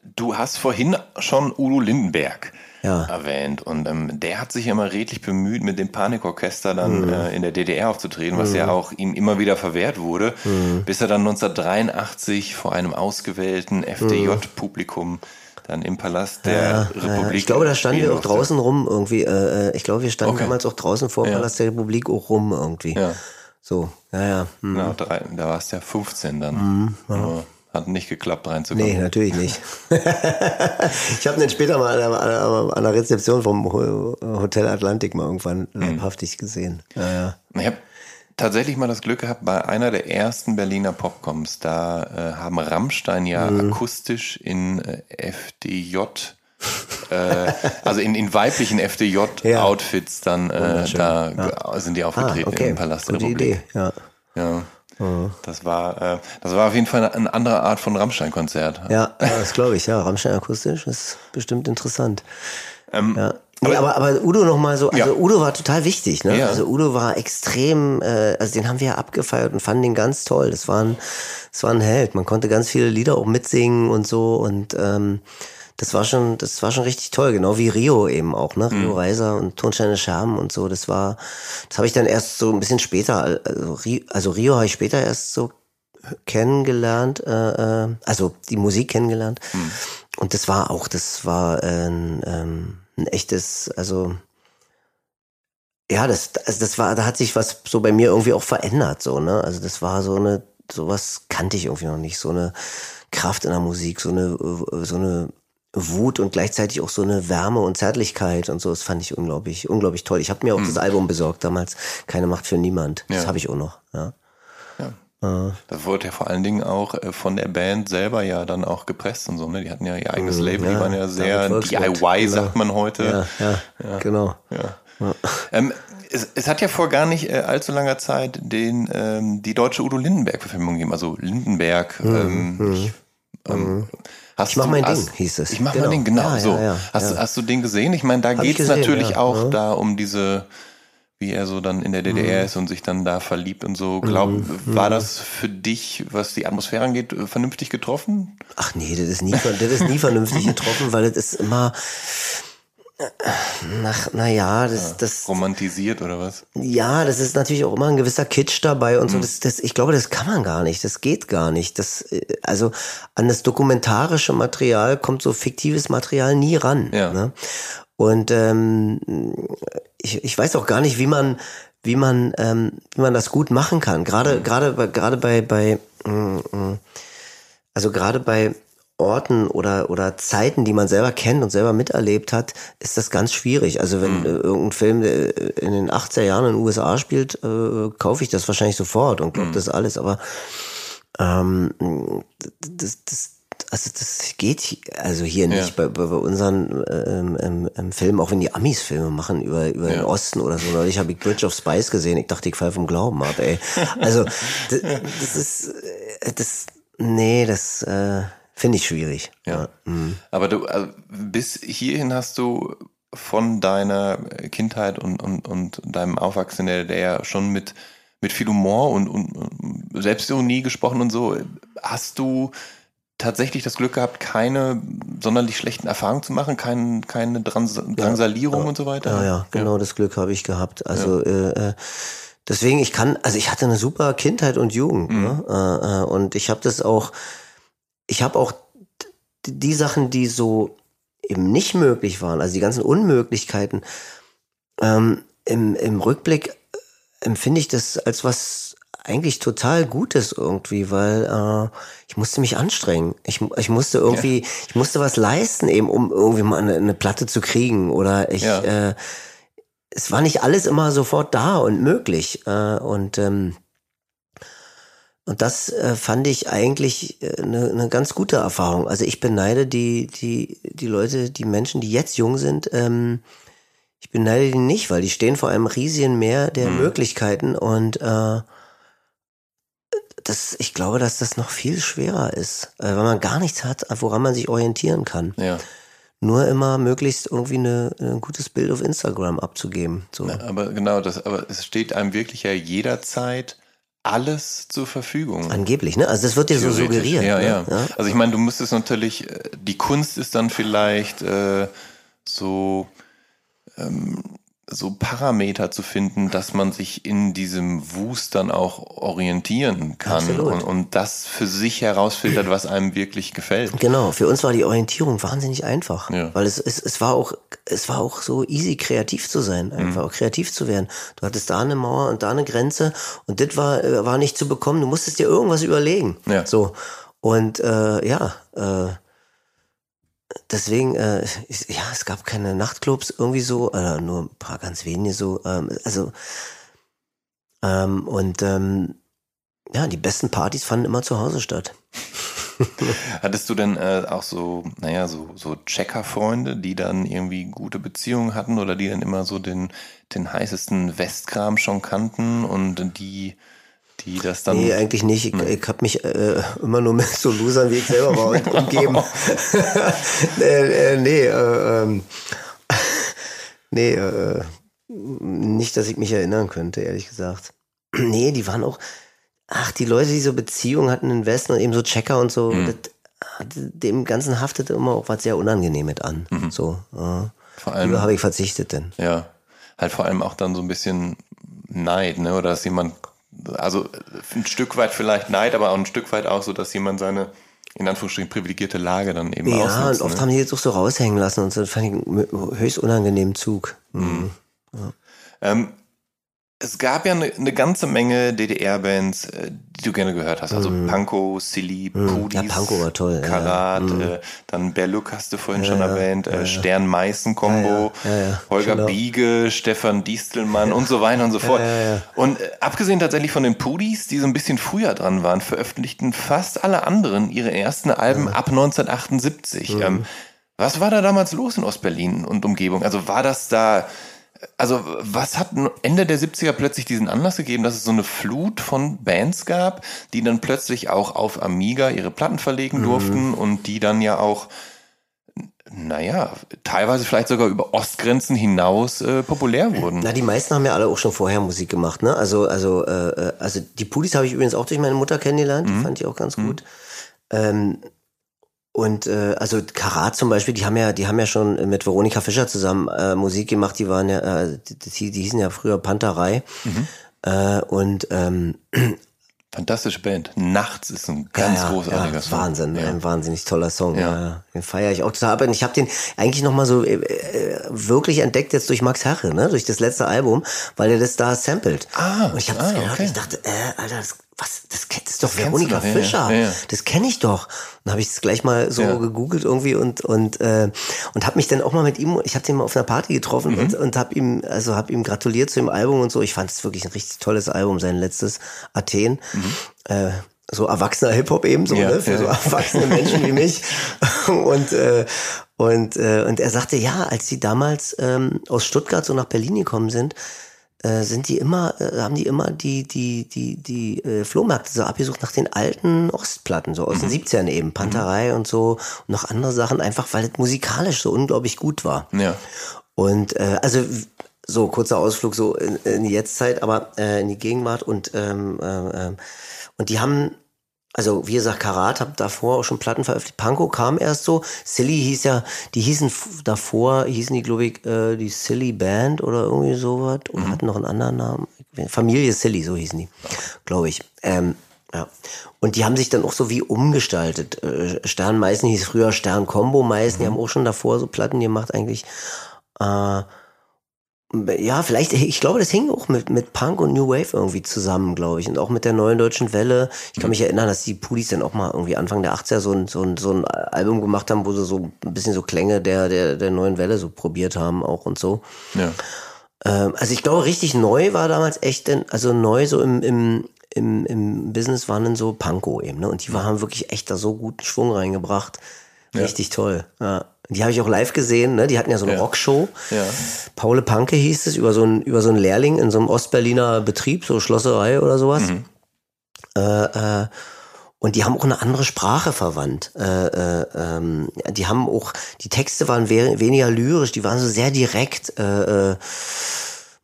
du hast vorhin schon Udo Lindenberg ja. erwähnt. Und ähm, der hat sich immer redlich bemüht, mit dem Panikorchester dann mhm. äh, in der DDR aufzutreten, was mhm. ja auch ihm immer wieder verwehrt wurde, mhm. bis er dann 1983 vor einem ausgewählten FDJ-Publikum dann im Palast der ja, Republik. Ja. Ich glaube, da standen wir auch draußen rum irgendwie. Äh, äh, ich glaube, wir standen okay. damals auch draußen vor dem ja. Palast der Republik auch rum irgendwie. Ja. So, ja, ja drei, da warst du ja 15 dann. Mhm, ja. Hat nicht geklappt, reinzukommen. Nee, natürlich nicht. <laughs> ich habe den später mal an der, Rezeption vom Hotel Atlantik mal irgendwann mhm. leibhaftig gesehen. Ja, ja. Ich habe tatsächlich mal das Glück gehabt, bei einer der ersten Berliner Popcoms, da äh, haben Rammstein ja mhm. akustisch in äh, FDJ äh, also in, in weiblichen FDJ-Outfits <laughs> dann äh, da ja. sind die aufgetreten ah, okay. im Palast der Republik. Idee, ja. ja. Mhm. Das war, äh, das war auf jeden Fall eine andere Art von Rammstein-Konzert. Ja, das glaube ich, ja. Rammstein akustisch ist bestimmt interessant. Ähm, ja. Nee, aber, aber Udo noch mal so, also ja. Udo war total wichtig, ne? Ja. Also Udo war extrem, äh, also den haben wir ja abgefeiert und fanden den ganz toll. Das war ein, das war ein Held. Man konnte ganz viele Lieder auch mitsingen und so und ähm, das war schon, das war schon richtig toll, genau wie Rio eben auch, ne? Rio mhm. Reiser und Tonsteine Scherben und so. Das war, das habe ich dann erst so ein bisschen später, also Rio, also Rio habe ich später erst so kennengelernt, äh, äh, also die Musik kennengelernt. Mhm. Und das war auch, das war ein, ähm, ein echtes, also ja, das, also das war, da hat sich was so bei mir irgendwie auch verändert, so, ne? Also das war so eine, sowas kannte ich irgendwie noch nicht, so eine Kraft in der Musik, so eine, so eine Wut und gleichzeitig auch so eine Wärme und Zärtlichkeit und so. Das fand ich unglaublich, unglaublich toll. Ich habe mir auch mhm. das Album besorgt damals. Keine Macht für niemand. Das ja. habe ich auch noch. Ja. ja. Äh. Das wurde ja vor allen Dingen auch äh, von der Band selber ja dann auch gepresst und so. Ne? Die hatten ja ihr eigenes mhm, Label, die waren ja sehr DIY, genau. sagt man heute. Ja, ja, genau. Ja. Ähm, es, es, hat ja vor gar nicht äh, allzu langer Zeit den ähm, die deutsche Udo Lindenberg-Verfilmung gegeben. Also Lindenberg. Mhm, ähm, mhm. ich, ähm, mhm. Hast ich mach mein hast, Ding, hieß es. Ich mach genau. mein Ding, genau ja, so. Ja, ja, hast, hast du den gesehen? Ich meine, da geht es natürlich auch da um diese, wie er so dann in der DDR mhm. ist und sich dann da verliebt und so. Glaub, mhm. war das für dich, was die Atmosphäre angeht, vernünftig getroffen? Ach nee, das ist nie, das ist nie vernünftig getroffen, weil das ist immer, nach, naja, das, ja, das. Romantisiert oder was? Ja, das ist natürlich auch immer ein gewisser Kitsch dabei und so. Mhm. Das, das, ich glaube, das kann man gar nicht. Das geht gar nicht. Das, also an das dokumentarische Material kommt so fiktives Material nie ran. Ja. Ne? Und ähm, ich, ich weiß auch gar nicht, wie man, wie man, ähm, wie man das gut machen kann. Gerade, mhm. gerade, gerade bei, bei, mm, mm, also gerade bei Orten oder, oder Zeiten, die man selber kennt und selber miterlebt hat, ist das ganz schwierig. Also wenn mhm. irgendein Film in den 80er Jahren in den USA spielt, äh, kaufe ich das wahrscheinlich sofort und glaube mhm. das alles. Aber ähm, das, das, also das geht also hier nicht ja. bei, bei, unseren ähm, ähm, Filmen, auch wenn die Amis Filme machen über, über ja. den Osten oder so. Neulich habe ich Bridge of Spice gesehen. Ich dachte, ich fall vom Glauben ab, ey. Also <laughs> das, das ist äh, das nee, das äh, Finde ich schwierig. Ja. Mhm. Aber du, also bis hierhin hast du von deiner Kindheit und, und, und deinem Aufwachsen der DDR schon mit, mit viel Humor und, und Selbstironie gesprochen und so. Hast du tatsächlich das Glück gehabt, keine sonderlich schlechten Erfahrungen zu machen, kein, keine Drans Drangsalierung ja, und so weiter? Ja, ja, genau ja. das Glück habe ich gehabt. Also ja. äh, äh deswegen, ich kann, also ich hatte eine super Kindheit und Jugend. Mhm. Ne? Äh, äh und ich habe das auch ich habe auch die Sachen, die so eben nicht möglich waren, also die ganzen Unmöglichkeiten, ähm, im, im Rückblick äh, empfinde ich das als was eigentlich total Gutes irgendwie, weil äh, ich musste mich anstrengen. Ich, ich musste irgendwie, ja. ich musste was leisten, eben um irgendwie mal eine, eine Platte zu kriegen. Oder ich, ja. äh, es war nicht alles immer sofort da und möglich. Äh, und ähm, und das äh, fand ich eigentlich eine, äh, eine ganz gute Erfahrung. Also ich beneide die, die, die Leute, die Menschen, die jetzt jung sind, ähm, ich beneide die nicht, weil die stehen vor einem riesigen Meer der mhm. Möglichkeiten und äh, das, ich glaube, dass das noch viel schwerer ist, äh, weil man gar nichts hat, woran man sich orientieren kann. Ja. Nur immer möglichst irgendwie eine, ein gutes Bild auf Instagram abzugeben. So. Na, aber genau, das, aber es steht einem wirklich ja jederzeit alles zur Verfügung. Angeblich, ne? Also das wird dir so suggeriert. Ja, ne? ja, ja. Also ich meine, du müsstest natürlich, äh, die Kunst ist dann vielleicht äh, so ähm, so Parameter zu finden, dass man sich in diesem Wust dann auch orientieren kann und, und, das für sich herausfiltert, was einem wirklich gefällt. Genau, für uns war die Orientierung wahnsinnig einfach, ja. weil es, es, es war auch es war auch so easy kreativ zu sein, einfach mhm. auch kreativ zu werden. Du hattest da eine Mauer und da eine Grenze und das war äh, war nicht zu bekommen. Du musstest dir irgendwas überlegen. Ja. So und äh, ja. Äh, deswegen, äh, ja, es gab keine Nachtclubs irgendwie so, äh, nur ein paar ganz wenige so. Ähm, also, ähm, und ähm, ja, die besten Partys fanden immer zu Hause statt. <laughs> Hattest du denn äh, auch so, naja, so, so Checker-Freunde, die dann irgendwie gute Beziehungen hatten oder die dann immer so den, den heißesten Westkram schon kannten und die, die das dann. Nee, eigentlich nicht. Ich, ich habe mich äh, immer nur mit so Losern wie ich selber war <laughs> umgeben. <laughs> äh, äh, nee, äh, ähm, <laughs> nee, äh, nicht, dass ich mich erinnern könnte, ehrlich gesagt. <clears throat> nee, die waren auch, ach, die Leute, die so Beziehungen hatten in Westen und eben so Checker und so, mhm. das, dem Ganzen haftete immer auch was sehr Unangenehmes an. Mhm. So, vor allem habe ich verzichtet denn. Ja, halt vor allem auch dann so ein bisschen Neid, ne? Oder dass jemand, also ein Stück weit vielleicht Neid, aber auch ein Stück weit auch so, dass jemand seine in Anführungsstrichen privilegierte Lage dann eben ja. Ja, und oft ne? haben die jetzt auch so raushängen lassen und so fand ich einen höchst unangenehmen Zug. Mhm. mhm. Ja. Ähm, es gab ja eine, eine ganze Menge DDR-Bands, äh, die du gerne gehört hast. Also mm. Panko, Silly, mm. Pudis, ja, Panko war toll. Karat, ja, ja. Äh, dann Berluk hast du vorhin ja, schon erwähnt, äh, Stern-Meißen-Kombo, Holger genau. Biege, Stefan Distelmann und so weiter und so fort. Und äh, abgesehen tatsächlich von den Pudis, die so ein bisschen früher dran waren, veröffentlichten fast alle anderen ihre ersten Alben ab 1978. Mm. Ähm, was war da damals los in Ostberlin und Umgebung? Also war das da also was hat Ende der 70er plötzlich diesen Anlass gegeben, dass es so eine Flut von Bands gab, die dann plötzlich auch auf Amiga ihre Platten verlegen mhm. durften und die dann ja auch, naja, teilweise vielleicht sogar über Ostgrenzen hinaus äh, populär wurden. Na, die meisten haben ja alle auch schon vorher Musik gemacht, ne? Also, also, äh, äh also die Pudis habe ich übrigens auch durch meine Mutter kennengelernt, die mhm. fand ich auch ganz gut. Mhm. Ähm, und äh, also Karat zum Beispiel, die haben ja, die haben ja schon mit Veronika Fischer zusammen äh, Musik gemacht. Die waren ja, äh, die, die hießen ja früher Panterei. Mhm. Äh, und ähm, <clears throat> Fantastische Band. Nachts ist ein ganz ja, großartiger ja, Song. Wahnsinn, ja. ein wahnsinnig toller Song. Ja. Den feiere ich auch total. Aber ich habe den eigentlich nochmal so äh, äh, wirklich entdeckt jetzt durch Max Herre, ne? durch das letzte Album, weil er das da samplet. Ah, und ich habe ah, okay. ich dachte, äh, Alter, das was, das, das ist doch das Veronika doch, Fischer. Ja, ja. Das kenne ich doch. Dann habe ich es gleich mal so ja. gegoogelt irgendwie und und äh, und habe mich dann auch mal mit ihm, ich habe den mal auf einer Party getroffen mhm. und, und habe ihm also habe ihm gratuliert zu dem Album und so. Ich fand es wirklich ein richtig tolles Album, sein letztes Athen. Mhm. Äh, so erwachsener Hip-Hop eben so, ne? Für so erwachsene Menschen wie mich. <laughs> Und, äh, und, äh, und er sagte, ja, als sie damals ähm, aus Stuttgart so nach Berlin gekommen sind, äh, sind die immer, äh, haben die immer die, die, die, die äh, Flohmärkte so abgesucht nach den alten Ostplatten, so aus mhm. den 70ern eben, Panterei mhm. und so und noch andere Sachen, einfach weil es musikalisch so unglaublich gut war. Ja. Und äh, also so kurzer Ausflug so in, in die Jetztzeit, aber äh, in die Gegenwart und ähm, äh, und die haben also wie gesagt, Karat habe davor auch schon Platten veröffentlicht. Panko kam erst so. Silly hieß ja, die hießen davor, hießen die, glaube ich, äh, die Silly Band oder irgendwie sowas. Und mhm. hatten noch einen anderen Namen. Familie Silly, so hießen die, glaube ich. Ähm, ja. Und die haben sich dann auch so wie umgestaltet. Äh, Stern Meißen hieß früher Stern Combo Meißen, mhm. die haben auch schon davor so Platten gemacht eigentlich. Äh, ja, vielleicht, ich glaube, das hing auch mit, mit Punk und New Wave irgendwie zusammen, glaube ich. Und auch mit der neuen deutschen Welle. Ich kann mich erinnern, dass die Pudis dann auch mal irgendwie Anfang der 80er so ein, so ein, so ein Album gemacht haben, wo sie so ein bisschen so Klänge der, der, der neuen Welle so probiert haben auch und so. Ja. Ähm, also ich glaube, richtig neu war damals echt, denn, also neu so im, im, im, im Business waren dann so Panko eben, ne? Und die haben wirklich echt da so guten Schwung reingebracht. Richtig ja. toll. Ja. Die habe ich auch live gesehen, ne? Die hatten ja so eine ja. Rockshow. Ja. Paule Panke hieß es, über so, ein, über so einen Lehrling in so einem Ostberliner Betrieb, so Schlosserei oder sowas. Mhm. Äh, äh, und die haben auch eine andere Sprache verwandt. Äh, äh, ähm, die haben auch, die Texte waren we weniger lyrisch, die waren so sehr direkt. Äh, äh,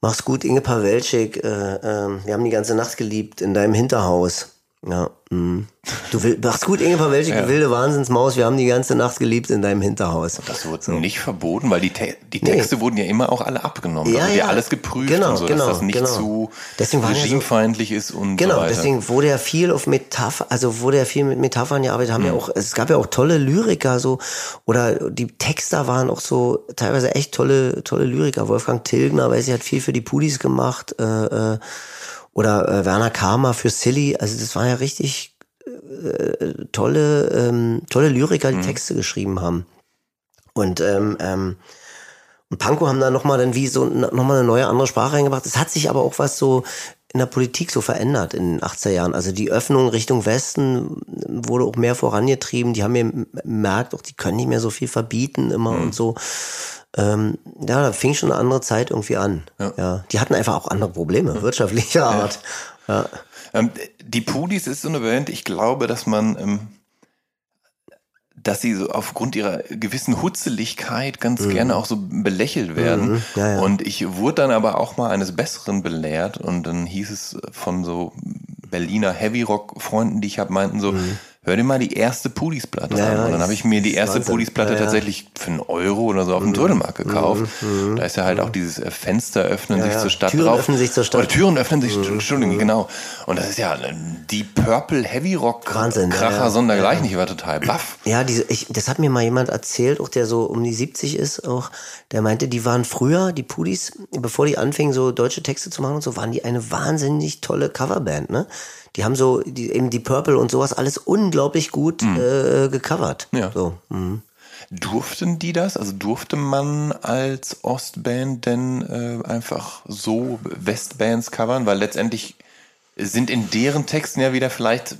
mach's gut, Inge Pawelczyk, äh, äh, wir haben die ganze Nacht geliebt in deinem Hinterhaus. Ja. Mm. Du will, machst gut, Inge welche ja. wilde Wahnsinnsmaus. Wir haben die ganze Nacht geliebt in deinem Hinterhaus. Das wurde so. nicht verboten, weil die, Te die Texte nee. wurden ja immer auch alle abgenommen. Ja, also ja. alles geprüft genau, und so, genau, dass das nicht genau. zu deswegen regimefeindlich ja so, ist und Genau, so deswegen wurde ja viel auf Metapher, also wurde ja viel mit Metaphern gearbeitet, haben mhm. ja auch, es gab ja auch tolle Lyriker so, oder die Texter waren auch so teilweise echt tolle, tolle Lyriker. Wolfgang Tilgner, weiß ich, hat viel für die Pudis gemacht, äh, äh, oder äh, Werner Karma für Silly. Also das waren ja richtig äh, tolle, ähm, tolle Lyriker, die mhm. Texte geschrieben haben. Und ähm, ähm, und Panko haben da nochmal dann wie so nochmal eine neue andere Sprache reingebracht. Es hat sich aber auch was so in der Politik so verändert in den 80er Jahren. Also die Öffnung Richtung Westen wurde auch mehr vorangetrieben. Die haben mir gemerkt, auch die können nicht mehr so viel verbieten immer mhm. und so. Ähm, ja, da fing schon eine andere Zeit irgendwie an. Ja. ja. Die hatten einfach auch andere Probleme, ja. wirtschaftlicher Art. Ja. Ähm, die Pudis ist so eine Band, ich glaube, dass man ähm, dass sie so aufgrund ihrer gewissen Hutzeligkeit ganz mhm. gerne auch so belächelt werden. Mhm. Ja. Und ich wurde dann aber auch mal eines Besseren belehrt und dann hieß es von so Berliner Heavy Rock Freunden, die ich habe, meinten so, mhm hör dir mal die erste Pudis-Platte ja, an. Und dann habe ich mir die erste Pudis-Platte ja, tatsächlich für einen Euro oder so auf dem mhm. Trödelmarkt gekauft. Mhm. mhm. Da ist ja halt auch dieses äh, Fenster öffnen sich zur Stadt Türen drauf. öffnen sich zur Stadt. Oder Türen öffnen sich. Entschuldigung, genau. Und das ist ja die Purple Heavy Rock Wahnsinn, Kracher sondergleichen. Ich war total baff. Ja, diese, ich, das hat mir mal jemand erzählt, auch der so um die 70 ist, auch, der meinte, die waren früher, die Pudis, bevor die anfingen, so deutsche Texte zu machen und so, waren die eine wahnsinnig tolle Coverband, ne? Die haben so die, eben die Purple und sowas alles unglaublich gut mhm. äh, gecovert. Ja. So, mhm. Durften die das? Also durfte man als Ostband denn äh, einfach so Westbands covern? Weil letztendlich sind in deren Texten ja wieder vielleicht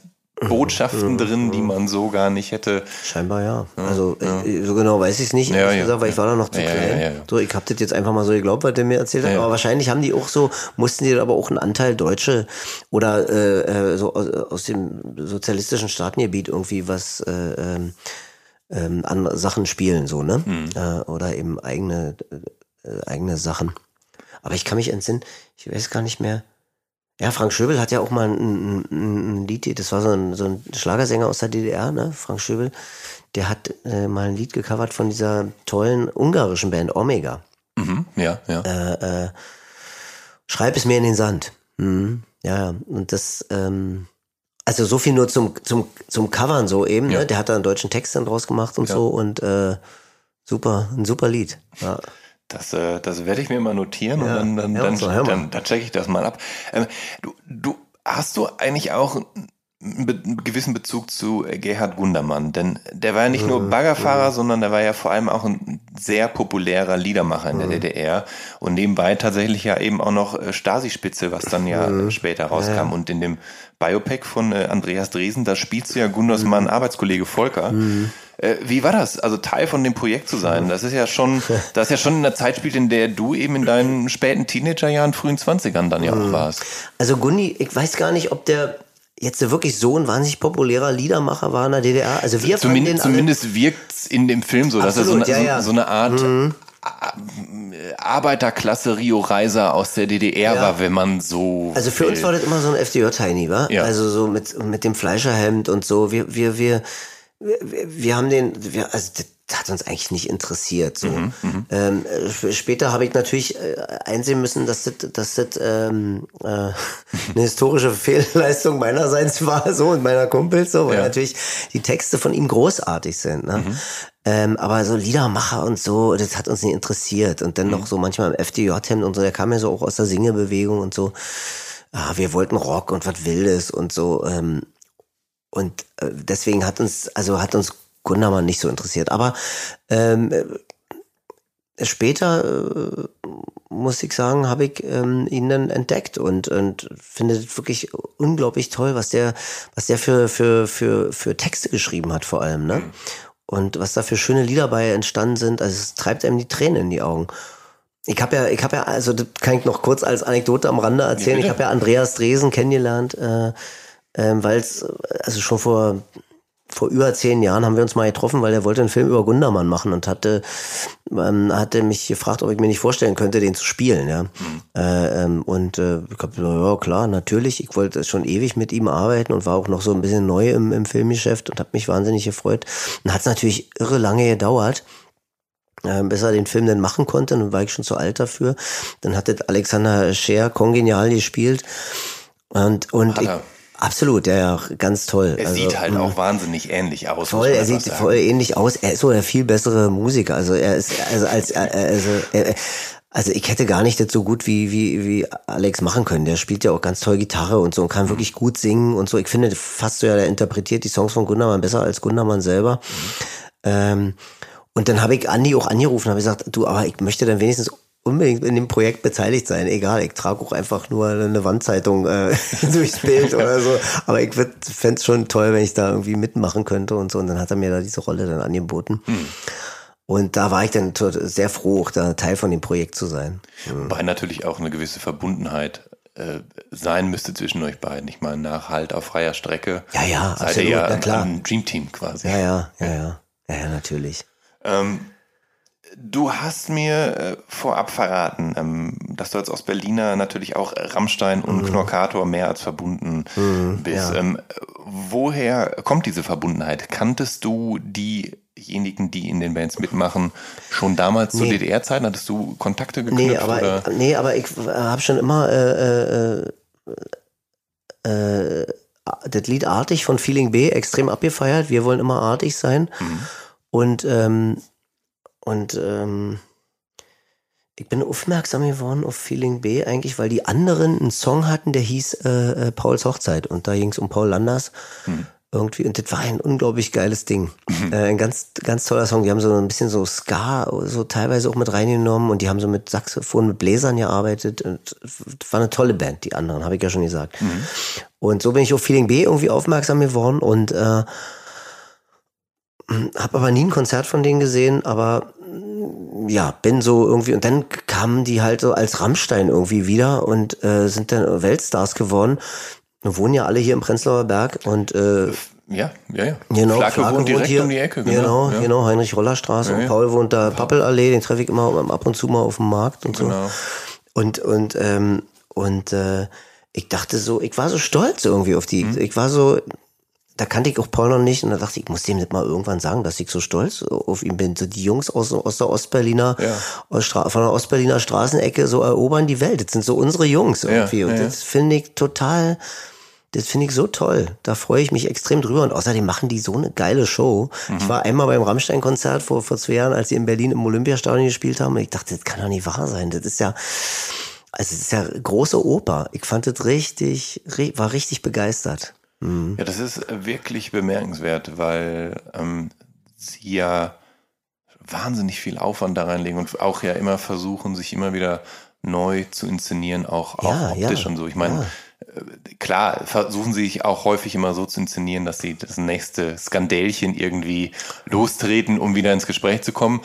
Botschaften <laughs> drin, die man so gar nicht hätte. Scheinbar ja. also ja. Äh, so genau weiß ich es nicht, ja, ja, gesagt, weil ich war da noch zu klein. So, ich habe das jetzt einfach mal so geglaubt, was der mir erzählt hat. Aber wahrscheinlich haben die auch so, mussten die aber auch einen Anteil Deutsche oder äh, äh so aus, aus, dem sozialistischen Staatengebiet irgendwie was äh, ähm, ähm an Sachen spielen, so, ne? Mhm. Äh, oder eben eigene, äh, eigene Sachen. Aber ich kann mich entsinnen, ich weiß gar nicht mehr ja, Frank Schöbel hat ja auch mal ein, ein, ein Lied, das war so ein, so ein, Schlagersänger aus der DDR, ne? Frank Schöbel, der hat äh, mal ein Lied gecovert von dieser tollen ungarischen Band Omega. Mhm, ja, ja. Äh, äh, Schreib es mir in den Sand. Mhm, ja, und das, ähm, also so viel nur zum, zum, zum Covern so eben, ne? ja. ne? Der hat da einen deutschen Text dann draus gemacht und ja. so und äh, super, ein super Lied. Ja. Das, äh, das werde ich mir mal notieren ja, und dann, dann, dann, so, dann, dann checke ich das mal ab. Ähm, du, du hast du eigentlich auch einen gewissen Bezug zu äh, Gerhard Gundermann, denn der war ja nicht nur mhm, Baggerfahrer, mhm. sondern der war ja vor allem auch ein sehr populärer Liedermacher in der mhm. DDR und nebenbei tatsächlich ja eben auch noch äh, Stasi-Spitze, was dann ja mhm. später rauskam. Ja. Und in dem Biopack von äh, Andreas Dresen, da spielst du ja Gundersmann, mhm. Arbeitskollege Volker. Mhm. Äh, wie war das? Also Teil von dem Projekt zu sein? Das ist ja schon, <laughs> das ist ja schon in der Zeit spielt, in der du eben in deinen späten Teenagerjahren, frühen Zwanzigern dann ja auch warst. Also Gundi, ich weiß gar nicht, ob der jetzt wirklich so ein wahnsinnig populärer Liedermacher war in der DDR. Also wir zumindest, zumindest wirkt es in dem Film so, Absolut, dass er so eine, ja, ja. so, so eine Art mhm. Arbeiterklasse Rio Reiser aus der DDR ja. war, wenn man so. Also für will. uns war das immer so ein FDJ-Tiny, war? Ja. Also so mit, mit dem Fleischerhemd und so. Wir, wir, wir, wir, wir haben den, wir, also hat uns eigentlich nicht interessiert. So. Mhm, mhm. ähm, später habe ich natürlich äh, einsehen müssen, dass das, dass das ähm, äh, <laughs> eine historische Fehlleistung meinerseits war, so und meiner Kumpels, so, weil ja. natürlich die Texte von ihm großartig sind. Ne? Mhm. Ähm, aber so Liedermacher und so, das hat uns nicht interessiert. Und dann noch mhm. so manchmal im FDJ-Hemd und so, der kam ja so auch aus der Singebewegung und so. Ah, wir wollten Rock und was Wildes und so. Ähm, und äh, deswegen hat uns, also hat uns Gundermann nicht so interessiert. Aber ähm, äh, später, äh, muss ich sagen, habe ich ähm, ihn dann entdeckt und, und finde es wirklich unglaublich toll, was der, was der für, für, für, für Texte geschrieben hat, vor allem, ne? Und was da für schöne Lieder bei entstanden sind. Also es treibt einem die Tränen in die Augen. Ich habe ja, ich habe ja, also das kann ich noch kurz als Anekdote am Rande erzählen. Ich habe ja Andreas Dresen kennengelernt, äh, ähm, weil es also schon vor vor über zehn Jahren haben wir uns mal getroffen, weil er wollte einen Film über Gundermann machen und hatte, ähm, hatte mich gefragt, ob ich mir nicht vorstellen könnte, den zu spielen. Ja. Mhm. Äh, ähm, und äh, ich hab, ja klar, natürlich. Ich wollte schon ewig mit ihm arbeiten und war auch noch so ein bisschen neu im, im Filmgeschäft und habe mich wahnsinnig gefreut. Dann hat es natürlich irre lange gedauert äh, bis er den Film dann machen konnte. Dann war ich schon zu alt dafür. Dann hat Alexander Scher kongenial gespielt. Und, und ich, Absolut, ja, ja, ganz toll. Er also, sieht halt auch wahnsinnig ähnlich aus. Voll, er sieht sagen. voll ähnlich aus. Er ist so der viel bessere Musiker. Also er ist, also als, also, er, also ich hätte gar nicht das so gut wie, wie, wie Alex machen können. Der spielt ja auch ganz toll Gitarre und so und kann mhm. wirklich gut singen und so. Ich finde fast so ja, der interpretiert die Songs von Gundermann besser als Gundermann selber. Mhm. Ähm, und dann habe ich Andi auch angerufen und habe gesagt, du, aber ich möchte dann wenigstens unbedingt in dem Projekt beteiligt sein. Egal, ich trage auch einfach nur eine Wandzeitung äh, <laughs> durchs Bild oder so. Aber ich fände es schon toll, wenn ich da irgendwie mitmachen könnte und so. Und dann hat er mir da diese Rolle dann angeboten. Hm. Und da war ich dann sehr froh, da Teil von dem Projekt zu sein. Hm. Wobei natürlich auch eine gewisse Verbundenheit äh, sein müsste zwischen euch beiden. Ich meine, nach Halt auf freier Strecke ja, ja, seid absolut, ihr ja, ja klar. ein Dreamteam quasi. Ja, ja, ja, ja, ja, ja natürlich. Ähm, Du hast mir äh, vorab verraten, ähm, dass du als aus Berliner natürlich auch Rammstein und mhm. Knorkator mehr als verbunden mhm, bist. Ja. Ähm, woher kommt diese Verbundenheit? Kanntest du diejenigen, die in den Bands mitmachen, schon damals nee. zu DDR-Zeiten? Hattest du Kontakte geknüpft? Nee, aber, oder? Ich, nee, aber ich habe schon immer äh, äh, äh, das Lied Artig von Feeling B extrem abgefeiert. Wir wollen immer artig sein. Mhm. Und ähm, und ähm, ich bin aufmerksam geworden auf Feeling B eigentlich, weil die anderen einen Song hatten, der hieß äh, äh, Pauls Hochzeit. Und da ging es um Paul Landers. Hm. Irgendwie, und das war ein unglaublich geiles Ding. Mhm. Äh, ein ganz, ganz toller Song. Die haben so ein bisschen so Ska, so teilweise auch mit reingenommen und die haben so mit Saxophon, mit Bläsern gearbeitet. Und das war eine tolle Band, die anderen, habe ich ja schon gesagt. Mhm. Und so bin ich auf Feeling B irgendwie aufmerksam geworden und äh, habe aber nie ein Konzert von denen gesehen, aber ja, bin so irgendwie und dann kamen die halt so als Rammstein irgendwie wieder und äh, sind dann Weltstars geworden. Wir wohnen ja alle hier im Prenzlauer Berg und äh, ja, ja, ja. Genau, Flake, Flake wohnt direkt hier, um die Ecke. Genau, genau, ja. genau Heinrich Rollerstraße ja, und Paul wohnt da Pappelallee, den treffe ich immer ab und zu mal auf dem Markt und genau. so. Und und ähm, und äh, ich dachte so, ich war so stolz irgendwie auf die. Mhm. Ich war so, da kannte ich auch Paul noch nicht und da dachte ich, ich muss dem nicht mal irgendwann sagen, dass ich so stolz auf ihn bin. So die Jungs aus, aus der Ostberliner, ja. aus von der Ostberliner Straßenecke so erobern die Welt. Das sind so unsere Jungs irgendwie. Ja, ja, und das finde ich total, das finde ich so toll. Da freue ich mich extrem drüber. Und außerdem machen die so eine geile Show. Mhm. Ich war einmal beim Rammstein-Konzert vor, vor zwei Jahren, als sie in Berlin im Olympiastadion gespielt haben. Und ich dachte, das kann doch nicht wahr sein. Das ist ja, also es ist ja große Oper. Ich fand das richtig, war richtig begeistert. Mhm. Ja, das ist wirklich bemerkenswert, weil ähm, sie ja wahnsinnig viel Aufwand da reinlegen und auch ja immer versuchen, sich immer wieder neu zu inszenieren, auch, auch ja, optisch ja, und so. Ich meine, ja. Äh, klar, versuchen sie sich auch häufig immer so zu inszenieren, dass sie das nächste Skandälchen irgendwie lostreten, um wieder ins Gespräch zu kommen.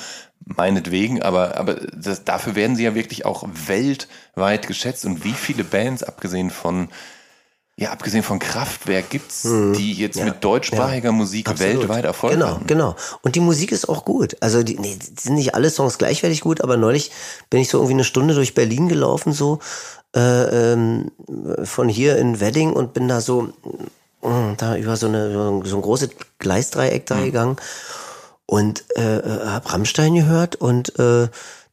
Meinetwegen, aber, aber das, dafür werden sie ja wirklich auch weltweit geschätzt. Und wie viele Bands, abgesehen von ja, abgesehen von Kraftwerk gibt's hm. die jetzt ja, mit deutschsprachiger ja, Musik absolut. weltweit erfolgreich. Genau, genau. Und die Musik ist auch gut. Also die, nee, sind nicht alle Songs gleichwertig gut, aber neulich bin ich so irgendwie eine Stunde durch Berlin gelaufen, so äh, ähm, von hier in Wedding und bin da so äh, da über so eine so ein großes Gleisdreieck da hm. gegangen und äh, äh hab Rammstein gehört und äh,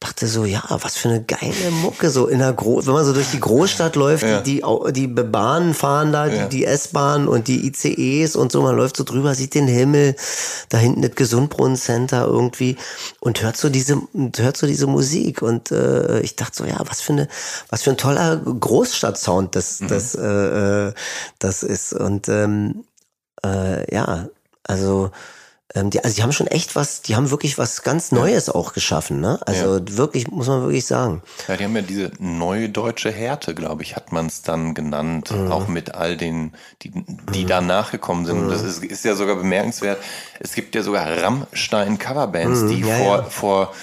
dachte so, ja, was für eine geile Mucke, so in der Gro wenn man so durch die Großstadt läuft, ja. die, die, die Bahnen fahren da, ja. die, die S-Bahnen und die ICEs und so, man läuft so drüber, sieht den Himmel, da hinten das Gesundbrunnencenter irgendwie und hört so diese, hört so diese Musik und äh, ich dachte so, ja, was für eine, was für ein toller Großstadtsound das, mhm. das, äh, äh das ist und ähm, äh, ja, also ähm, die, also die haben schon echt was, die haben wirklich was ganz Neues auch geschaffen, ne? Also ja. wirklich, muss man wirklich sagen. Ja, die haben ja diese neue deutsche Härte, glaube ich, hat man es dann genannt, mhm. auch mit all den, die, die mhm. da nachgekommen sind. Mhm. Das ist, ist ja sogar bemerkenswert. Es gibt ja sogar Rammstein-Coverbands, mhm. die ja, vor, ja. vor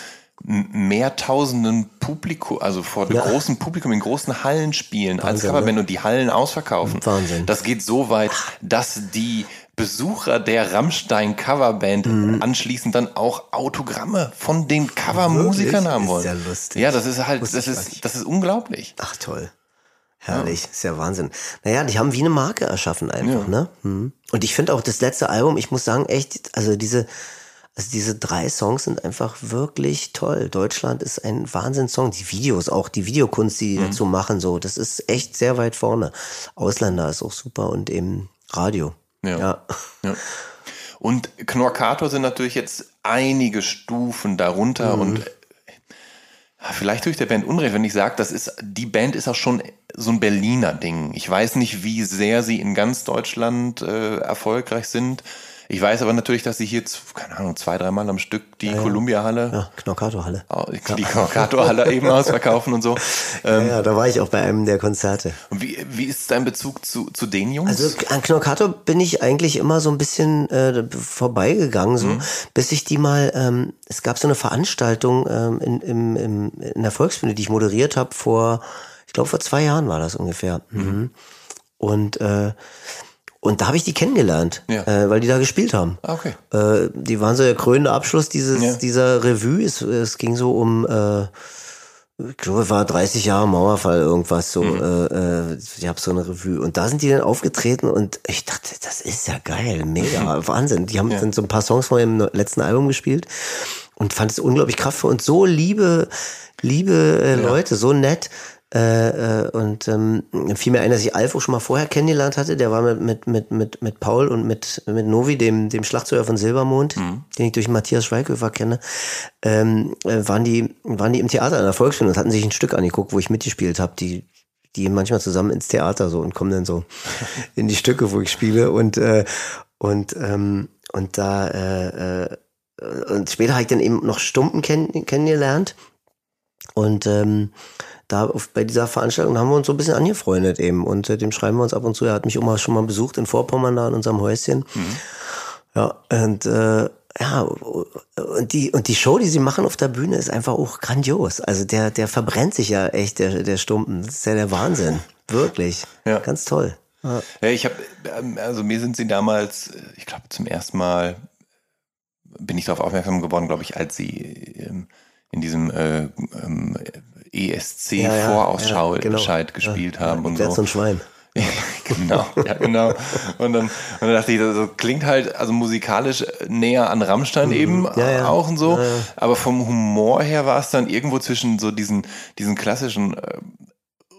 mehr tausenden Publikum, also vor ja. großem Publikum in großen Hallen spielen Wahnsinn, als Coverband ne? und die Hallen ausverkaufen. Wahnsinn. Das geht so weit, dass die Besucher der Rammstein Coverband mhm. anschließend dann auch Autogramme von den Covermusikern haben wollen. Ist ja lustig. Ja, das ist halt, das ist, das ist unglaublich. Ach toll. Herrlich, ja. ist ja Wahnsinn. Naja, die haben wie eine Marke erschaffen einfach, ja. ne? Mhm. Und ich finde auch das letzte Album, ich muss sagen, echt, also diese, also diese drei Songs sind einfach wirklich toll. Deutschland ist ein Wahnsinnssong. Die Videos, auch die Videokunst, die die mhm. dazu machen, so, das ist echt sehr weit vorne. Ausländer ist auch super und eben Radio. Ja. ja. ja. Und Knorkator sind natürlich jetzt einige Stufen darunter mhm. und äh, vielleicht durch der Band Unrecht, wenn ich sage, das ist, die Band ist auch schon so ein Berliner Ding. Ich weiß nicht, wie sehr sie in ganz Deutschland äh, erfolgreich sind. Ich weiß aber natürlich, dass sie hier, keine Ahnung, zwei, dreimal am Stück die ja, Columbia-Halle. Ja, Knorkato-Halle. Die Knorkato-Halle eben ausverkaufen und so. <laughs> Ähm, ja, da war ich auch bei einem der Konzerte. Und wie, wie ist dein Bezug zu, zu den Jungs? Also an Knorkato bin ich eigentlich immer so ein bisschen äh, vorbeigegangen, so, mhm. bis ich die mal, ähm, es gab so eine Veranstaltung ähm, in, im, im, in der Volksbühne, die ich moderiert habe vor, ich glaube vor zwei Jahren war das ungefähr. Mhm. mhm. Und äh, und da habe ich die kennengelernt, ja. äh, weil die da gespielt haben. Ah, okay. Äh, die waren so der krönende Abschluss dieses, ja. dieser Revue. Es, es ging so um, äh, ich glaube, war 30 Jahre Mauerfall, irgendwas so. Mhm. Äh, äh, ich habe so eine Revue. Und da sind die dann aufgetreten und ich dachte, das ist ja geil, mega, <laughs> Wahnsinn. Die haben ja. dann so ein paar Songs von ihrem letzten Album gespielt und fand es unglaublich kraftvoll und so liebe, liebe äh, Leute, so nett. Äh, äh, und ähm, fiel mir ein, dass ich Alf auch schon mal vorher kennengelernt hatte. Der war mit, mit, mit, mit, mit Paul und mit, mit Novi, dem, dem Schlagzeuger von Silbermond, mhm. den ich durch Matthias Schweighöfer kenne, ähm, äh, waren, die, waren die im Theater in der Volksschule und hatten sich ein Stück angeguckt, wo ich mitgespielt habe. Die, die manchmal zusammen ins Theater so und kommen dann so <laughs> in die Stücke, wo ich spiele. Und, äh, und, ähm, und da äh, äh, und später habe ich dann eben noch Stumpen kenn kennengelernt. Und ähm, da auf, bei dieser Veranstaltung haben wir uns so ein bisschen angefreundet eben und seitdem äh, schreiben wir uns ab und zu. Er hat mich immer schon mal besucht in Vorpommern da in unserem Häuschen. Mhm. Ja, und äh, ja, und die, und die Show, die sie machen auf der Bühne, ist einfach auch grandios. Also der, der verbrennt sich ja echt, der, der Stumpen. Das ist ja der Wahnsinn. Wirklich. Ja. Ganz toll. Ja, ich habe, ähm, also mir sind sie damals, ich glaube, zum ersten Mal bin ich darauf aufmerksam geworden, glaube ich, als sie ähm, in diesem äh, ähm, ESC-Vorausschau ja, genau. gespielt haben und so. so ein Schwein. <laughs> genau, ja, genau. Und dann, und dann dachte ich, das klingt halt also musikalisch näher an Rammstein mhm. eben ja, ja. auch und so. Ja, aber vom Humor her war es dann irgendwo zwischen so diesen, diesen klassischen äh,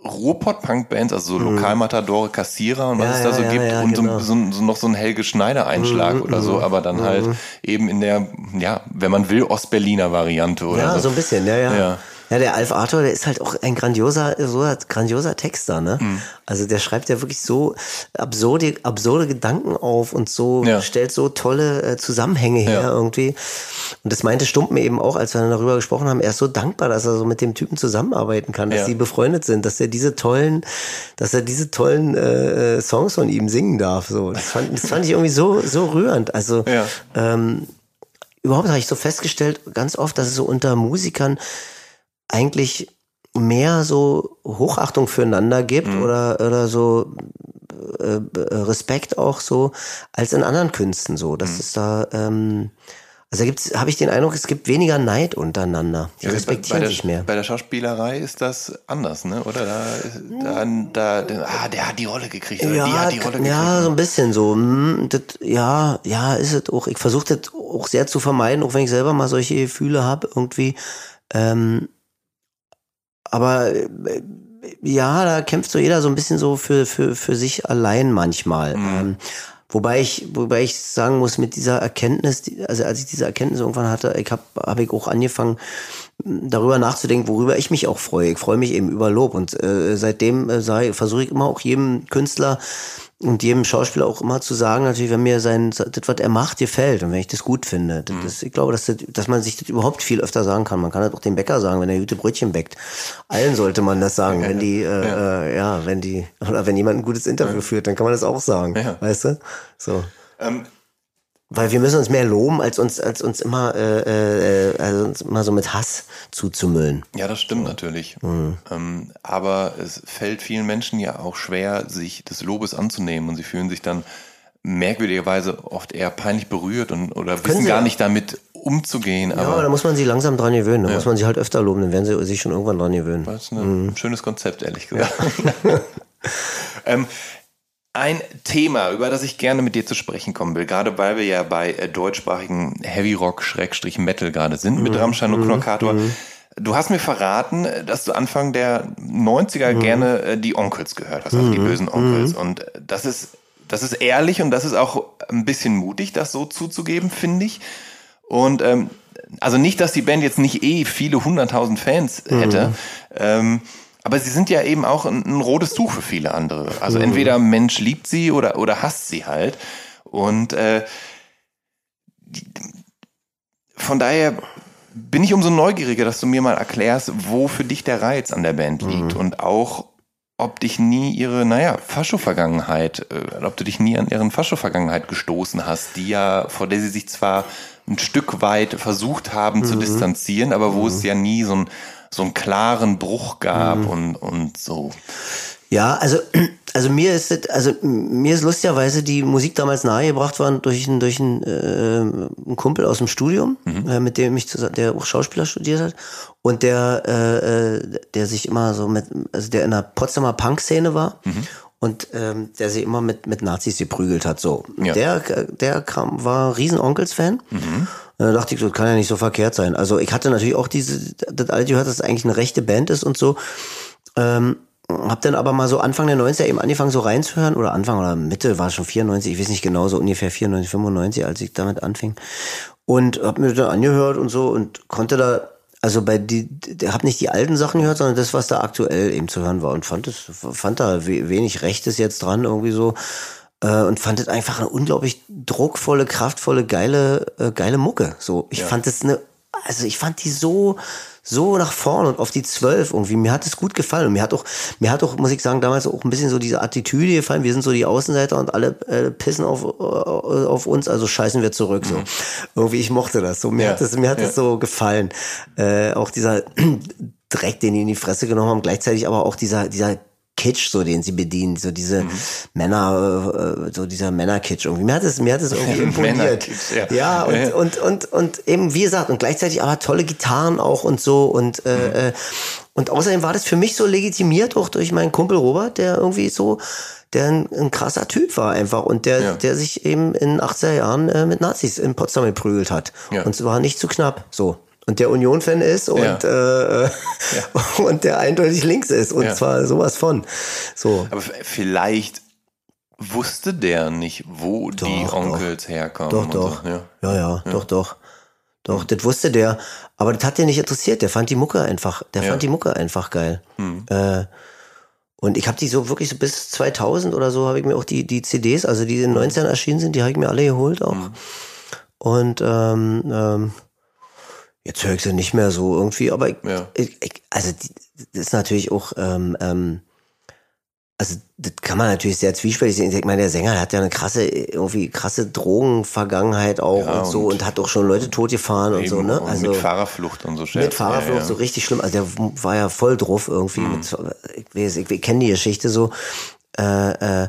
Ruhrpott-Punk-Bands, also so mhm. Lokalmatadore, Kassierer und was es da so gibt und genau. so, so, noch so ein Helge Schneider-Einschlag mhm, oder so, mhm, aber dann mhm. halt eben in der, ja, wenn man will, Ostberliner Variante oder ja, so. so ein bisschen, ja, ja. Ja, der Alf Arthur, der ist halt auch ein grandioser, so grandioser Texter, ne? Mhm. Also der schreibt ja wirklich so absurde, absurde Gedanken auf und so ja. stellt so tolle äh, Zusammenhänge her ja. irgendwie. Und das meinte Stumpen eben auch, als wir dann darüber gesprochen haben. Er ist so dankbar, dass er so mit dem Typen zusammenarbeiten kann, dass ja. sie befreundet sind, dass er diese tollen, dass er diese tollen äh, Songs von ihm singen darf. So, das fand, das fand ich irgendwie so so rührend. Also ähm, überhaupt habe ich so festgestellt, ganz oft, dass es so unter Musikern eigentlich mehr so Hochachtung füreinander gibt mhm. oder, oder so äh, äh, Respekt auch so als in anderen Künsten so. Das mhm. ist da, ähm, also da gibt's, habe ich den Eindruck, es gibt weniger Neid untereinander. Die ja, respektieren bei, bei sich mehr. Bei der Schauspielerei ist das anders, ne? Oder da, da, da, ah, der hat die Rolle gekriegt. Oder ja, die hat die Rolle gekriegt. Ja, so ein bisschen so. Hm, das, ja, ja, ist es auch. Ich versuche das auch sehr zu vermeiden, auch wenn ich selber mal solche Gefühle habe, irgendwie. Ähm, aber äh, ja, da kämpft so jeder so ein bisschen so für, für, für sich allein manchmal. Mhm. Ähm, wobei ich, wobei ich sagen muss, mit dieser Erkenntnis, also als ich diese Erkenntnis irgendwann hatte, ich habe hab ich auch angefangen, darüber nachzudenken, worüber ich mich auch freue. Ich freue mich eben über Lob und äh, seitdem äh, versuche ich immer auch jedem Künstler und jedem Schauspieler auch immer zu sagen, natürlich, wenn mir sein, das, was er macht, gefällt und wenn ich das gut finde. Das, das, ich glaube, dass, das, dass man sich das überhaupt viel öfter sagen kann. Man kann das auch dem Bäcker sagen, wenn er gute Brötchen bäckt. Allen sollte man das sagen, ja, wenn die, äh, ja. Äh, ja, wenn die, oder wenn jemand ein gutes Interview ja. führt, dann kann man das auch sagen. Weißt du? So. Ähm, weil wir müssen uns mehr loben, als uns, als uns immer, äh, äh, also uns immer so mit Hass zuzumüllen. Ja, das stimmt natürlich. Mhm. Ähm, aber es fällt vielen Menschen ja auch schwer, sich des Lobes anzunehmen und sie fühlen sich dann merkwürdigerweise oft eher peinlich berührt und oder Können wissen gar nicht damit umzugehen. Ja, aber da muss man sie langsam dran gewöhnen. Da ja. muss man sie halt öfter loben, dann werden sie sich schon irgendwann dran gewöhnen. Das ist ein mhm. schönes Konzept, ehrlich gesagt. Ja. <laughs> <laughs> ähm, ein Thema, über das ich gerne mit dir zu sprechen kommen will, gerade weil wir ja bei äh, deutschsprachigen Heavy Rock Schrägstrich Metal gerade sind mit mhm. Rammstein und mhm. Knorkator. Mhm. Du hast mir verraten, dass du Anfang der 90er mhm. gerne äh, die Onkels gehört hast, also die bösen Onkels. Und das ist, das ist ehrlich und das ist auch ein bisschen mutig, das so zuzugeben, finde ich. Und ähm, also nicht, dass die Band jetzt nicht eh viele hunderttausend Fans hätte. Ähm, aber sie sind ja eben auch ein, ein rotes Tuch für viele andere. Also mhm. entweder Mensch liebt sie oder, oder hasst sie halt. Und äh, von daher bin ich umso neugieriger, dass du mir mal erklärst, wo für dich der Reiz an der Band liegt mhm. und auch, ob dich nie ihre, naja, Fascho-Vergangenheit, äh, ob du dich nie an ihren Fascho-Vergangenheit gestoßen hast, die ja, vor der sie sich zwar ein Stück weit versucht haben mhm. zu distanzieren, aber wo mhm. es ja nie so, ein, so einen klaren Bruch gab mhm. und, und so. Ja, also, <clears throat> also mir ist also mir ist lustigerweise die Musik damals nahegebracht worden durch einen, durch einen, äh, einen Kumpel aus dem Studium, mhm. äh, mit dem ich zusammen, der auch Schauspieler studiert hat und der, äh, äh, der sich immer so mit, also der in der Potsdamer Punk-Szene war. Mhm. Und ähm, der sich immer mit, mit Nazis geprügelt hat. So. Ja. Der, der kam, war Riesen-Onkels-Fan. Mhm. Und dann dachte ich, das kann ja nicht so verkehrt sein. Also ich hatte natürlich auch diese, das alte gehört, dass es eigentlich eine rechte Band ist und so. Ähm, hab dann aber mal so Anfang der 90er eben angefangen so reinzuhören oder Anfang oder Mitte war schon 94, ich weiß nicht genau, so ungefähr 94, 95, als ich damit anfing. Und hab mir dann angehört und so und konnte da also bei die, hab nicht die alten Sachen gehört, sondern das, was da aktuell eben zu hören war und fand es, fand da wenig Rechtes jetzt dran irgendwie so äh, und fand es einfach eine unglaublich druckvolle, kraftvolle, geile, äh, geile Mucke. So, ich ja. fand es eine, also ich fand die so so nach vorne und auf die Zwölf irgendwie. Mir hat es gut gefallen. Und mir hat auch, mir hat auch, muss ich sagen, damals auch ein bisschen so diese Attitüde gefallen. Wir sind so die Außenseiter und alle äh, pissen auf, äh, auf uns, also scheißen wir zurück. So. Mhm. Irgendwie, ich mochte das. So, mir ja. hat es, mir hat es ja. so gefallen. Äh, auch dieser <clears throat> Dreck, den die in die Fresse genommen haben, gleichzeitig aber auch dieser, dieser Kitsch, so den sie bedienen, so diese mhm. Männer, äh, so dieser Männerkitsch irgendwie. Mir hat es, mir hat es <laughs> irgendwie imponiert. ja. ja, und, und, und, und eben, wie gesagt, und gleichzeitig aber tolle Gitarren auch und so und, äh, mhm. äh, und außerdem war das für mich so legitimiert auch durch meinen Kumpel Robert, der irgendwie so, der ein, ein krasser Typ war einfach und der, ja. der sich eben in 80er Jahren äh, mit Nazis in Potsdam geprügelt hat. Ja. Und es war nicht zu knapp, so und der Union-Fan ist und, ja. äh, ja. <laughs> und der eindeutig links ist. Und ja. zwar sowas von. So. Aber vielleicht wusste der nicht, wo doch, die Onkels doch. herkommen. Doch, doch. So. Ja. ja, ja, doch, doch. Doch, das wusste der. Aber das hat den nicht interessiert. Der fand die Mucke einfach, der fand die Mucke einfach geil. Hm. Äh, und ich habe die so wirklich so bis 2000 oder so habe ich mir auch die, die CDs, also die in den 19 erschienen sind, die habe ich mir alle geholt auch. Hm. Und ähm, ähm, Jetzt höre ich sie nicht mehr so irgendwie, aber ich, ja. ich, ich, also das ist natürlich auch, ähm, ähm, also das kann man natürlich sehr zwiespältig sehen. Ich meine, der Sänger hat ja eine krasse, irgendwie krasse Drogenvergangenheit auch ja, und so und, und, hat auch schon Leute totgefahren und so, ne? Also mit Fahrerflucht und so Chef. Mit Fahrerflucht, ja, ja. so richtig schlimm. Also der war ja voll drauf irgendwie. Mhm. Mit, ich, weiß, ich, ich kenne die Geschichte so. Äh, äh,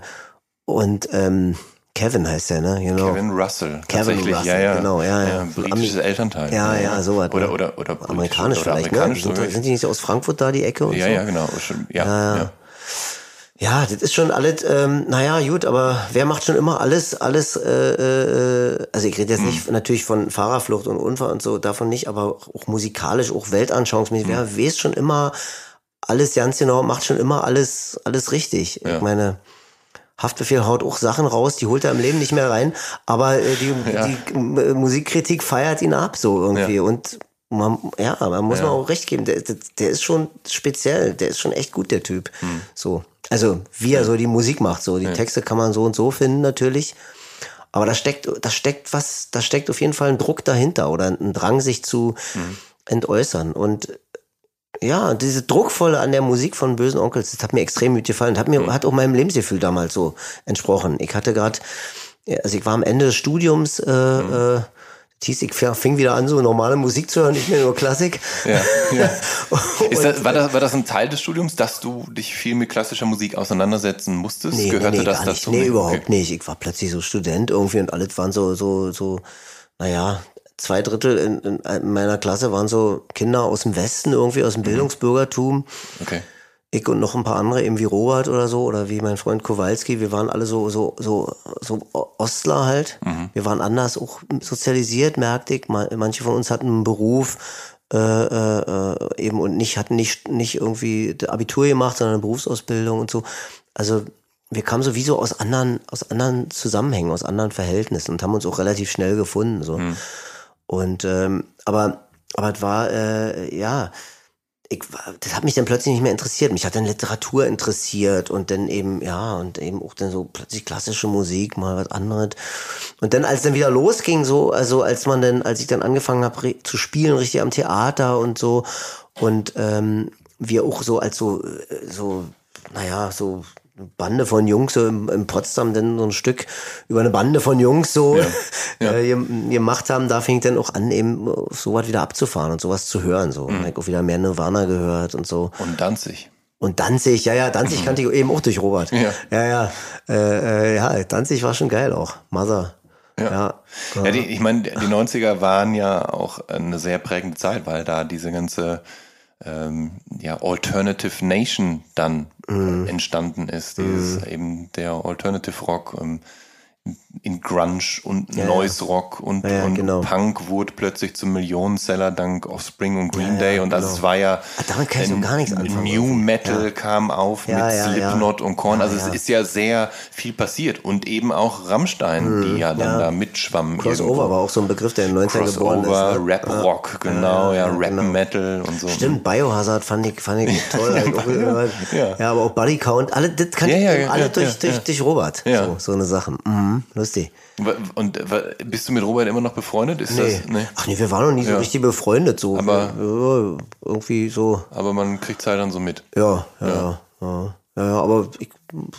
und ähm, Kevin heißt der, ne? Genau. Kevin Russell. Kevin Russell, ja, ja. genau, ja, ja. britisches Elternteil. Ja, ja, so was. Oder, oder, oder amerikanisch oder vielleicht, ne? amerikanisch ne? Sind, sind, die nicht aus Frankfurt da, die Ecke und ja, so? Ja, genau. Ja, ja. ja. Ja, das ist schon alles, ähm, naja, gut, aber wer macht schon immer alles, alles, äh, äh, also ich rede jetzt hm. nicht natürlich von Fahrerflucht und Unfall und so, davon nicht, aber auch musikalisch, auch weltanschauungsmäßig, hm. wer weiß schon immer alles ganz genau, macht schon immer alles, alles richtig. Ja. Ich meine, Haftbefehl haut auch Sachen raus, die holt er im Leben nicht mehr rein, aber äh, die, <laughs> ja. die äh, Musikkritik feiert ihn ab so irgendwie. Ja. Und man, ja, man muss ja. man auch recht geben, der, der, ist schon speziell, der ist schon echt gut, der Typ. Hm. So. Also, wie er so die Musik macht, so. Die Texte kann man so und so finden, natürlich. Aber da steckt, da steckt was, da steckt auf jeden Fall ein Druck dahinter oder ein Drang, sich zu hm. entäußern. Und ja, diese Druckvolle an der Musik von Bösen Onkels, das hat mir extrem gut gefallen. Hat mir, mhm. hat auch meinem Lebensgefühl damals so entsprochen. Ich hatte gerade, also ich war am Ende des Studiums, äh, mhm. äh, hieß, ich fing wieder an, so normale Musik zu hören, nicht mehr nur Klassik. Ja, <laughs> ja. das, war, das, war das ein Teil des Studiums, dass du dich viel mit klassischer Musik auseinandersetzen musstest? Nee, Gehörte nee, nee, das gar dazu? Nicht. Nee, überhaupt okay. nicht. Ich war plötzlich so Student irgendwie und alles waren so, so, so, naja, zwei Drittel in, in, meiner Klasse waren so Kinder aus dem Westen, irgendwie aus dem mhm. Bildungsbürgertum. Okay. Ich und noch ein paar andere, eben wie Robert oder so, oder wie mein Freund Kowalski, wir waren alle so, so, so, so Ostler halt. Mhm. Wir waren anders auch sozialisiert, merkte ich. Manche von uns hatten einen Beruf, äh, äh, eben und nicht, hatten nicht, nicht irgendwie Abitur gemacht, sondern eine Berufsausbildung und so. Also wir kamen sowieso aus anderen, aus anderen Zusammenhängen, aus anderen Verhältnissen und haben uns auch relativ schnell gefunden. So. Mhm. Und ähm, aber aber es war äh, ja ich, das hat mich dann plötzlich nicht mehr interessiert. Mich hat dann Literatur interessiert und dann eben, ja, und eben auch dann so plötzlich klassische Musik, mal was anderes. Und dann, als dann wieder losging, so, also als man dann, als ich dann angefangen habe zu spielen, richtig am Theater und so, und ähm, wir auch so als so, äh, so, naja, so Bande von Jungs so in, in Potsdam dann so ein Stück über eine Bande von Jungs so ja, <laughs> ja. Äh, gemacht haben, da fing ich dann auch an, eben sowas wieder abzufahren und sowas zu hören. So. Mhm. Ich auch wieder mehr Nirvana gehört und so. Und Danzig. Und Danzig, ja, ja, Danzig mhm. kannte ich eben auch durch Robert. Ja, ja, ja, äh, äh, ja Danzig war schon geil auch. Mother. Ja. Ja, ja die, ich meine, die 90er waren ja auch eine sehr prägende Zeit, weil da diese ganze ähm, ja, Alternative Nation dann mm. entstanden ist. Dieses mm. eben der Alternative Rock. Ähm, in Grunge und ja, Noise Rock und, ja, und genau. Punk wurde plötzlich zum Millionenseller dank Offspring und Green ja, Day und genau. das war ja ah, damit kann ich so gar nichts anfangen. New Metal kam auf mit Slipknot und Korn, also es ist ja sehr viel passiert und eben auch Rammstein, mhm, die ja dann da mitschwammen. Crossover irgendwo. war auch so ein Begriff, der in den 90ern geboren ist. Crossover, ne? Rap Rock, genau, ja, Rap genau. Metal und so. Stimmt, Biohazard fand ich, fand ich <laughs> toll. ja, aber auch Body Count, alle, das kann ich alle durch, durch, durch Robert, so, so eine Sache. Mhm, lustig. Und bist du mit Robert immer noch befreundet? Ist nee. Das, nee. Ach nee, wir waren noch nie so richtig befreundet. So. Aber ja, irgendwie so. Aber man kriegt Zeit dann so mit. Ja, ja, ja. ja. ja aber ich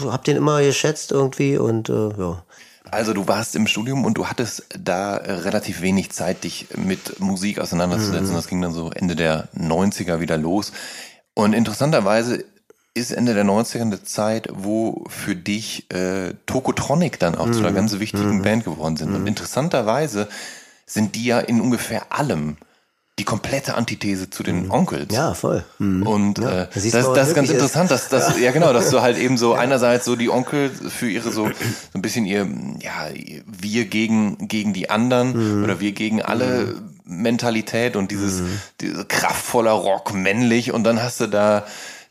hab den immer geschätzt irgendwie und äh, ja. Also du warst im Studium und du hattest da relativ wenig Zeit, dich mit Musik auseinanderzusetzen. Mhm. Das ging dann so Ende der 90er wieder los. Und interessanterweise ist Ende der 90er eine Zeit, wo für dich äh, Tokotronic dann auch mhm. zu einer mhm. ganz wichtigen mhm. Band geworden sind. Mhm. Und interessanterweise sind die ja in ungefähr allem die komplette Antithese zu den mhm. Onkels. Ja, voll. Mhm. Und ja, äh, das, das, das ist ganz interessant, dass das, ja genau, dass du halt eben so <laughs> einerseits so die Onkel für ihre so, so ein bisschen ihr, ja, wir gegen, gegen die anderen oder wir gegen alle Mentalität und dieses, diese kraftvoller Rock männlich und dann hast du da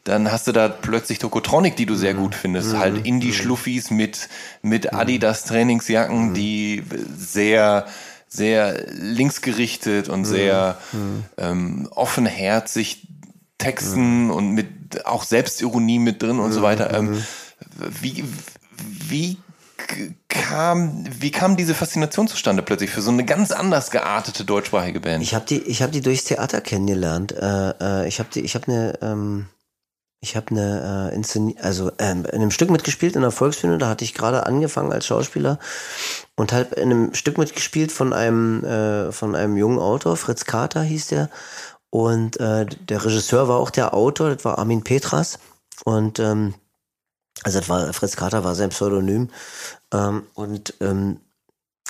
dann hast du da plötzlich Tokotronic, die du sehr gut findest. Mhm. Halt Indie-Schluffis mit, mit mhm. Adidas-Trainingsjacken, mhm. die sehr, sehr linksgerichtet und sehr mhm. ähm, offenherzig texten und mit auch Selbstironie mit drin und so weiter. Ähm, wie, wie kam, wie kam diese Faszination zustande plötzlich für so eine ganz anders geartete deutschsprachige Band? Ich habe die, ich habe die durchs Theater kennengelernt. Äh, äh, ich habe die, ich habe eine, ähm, ich habe eine äh, Inszen also ähm, in einem Stück mitgespielt in der Volksbühne, da hatte ich gerade angefangen als Schauspieler und halt in einem Stück mitgespielt von einem äh, von einem jungen Autor, Fritz Carter hieß der und äh, der Regisseur war auch der Autor, das war Armin Petras und ähm, also das war Fritz Carter war sein Pseudonym ähm, und ähm,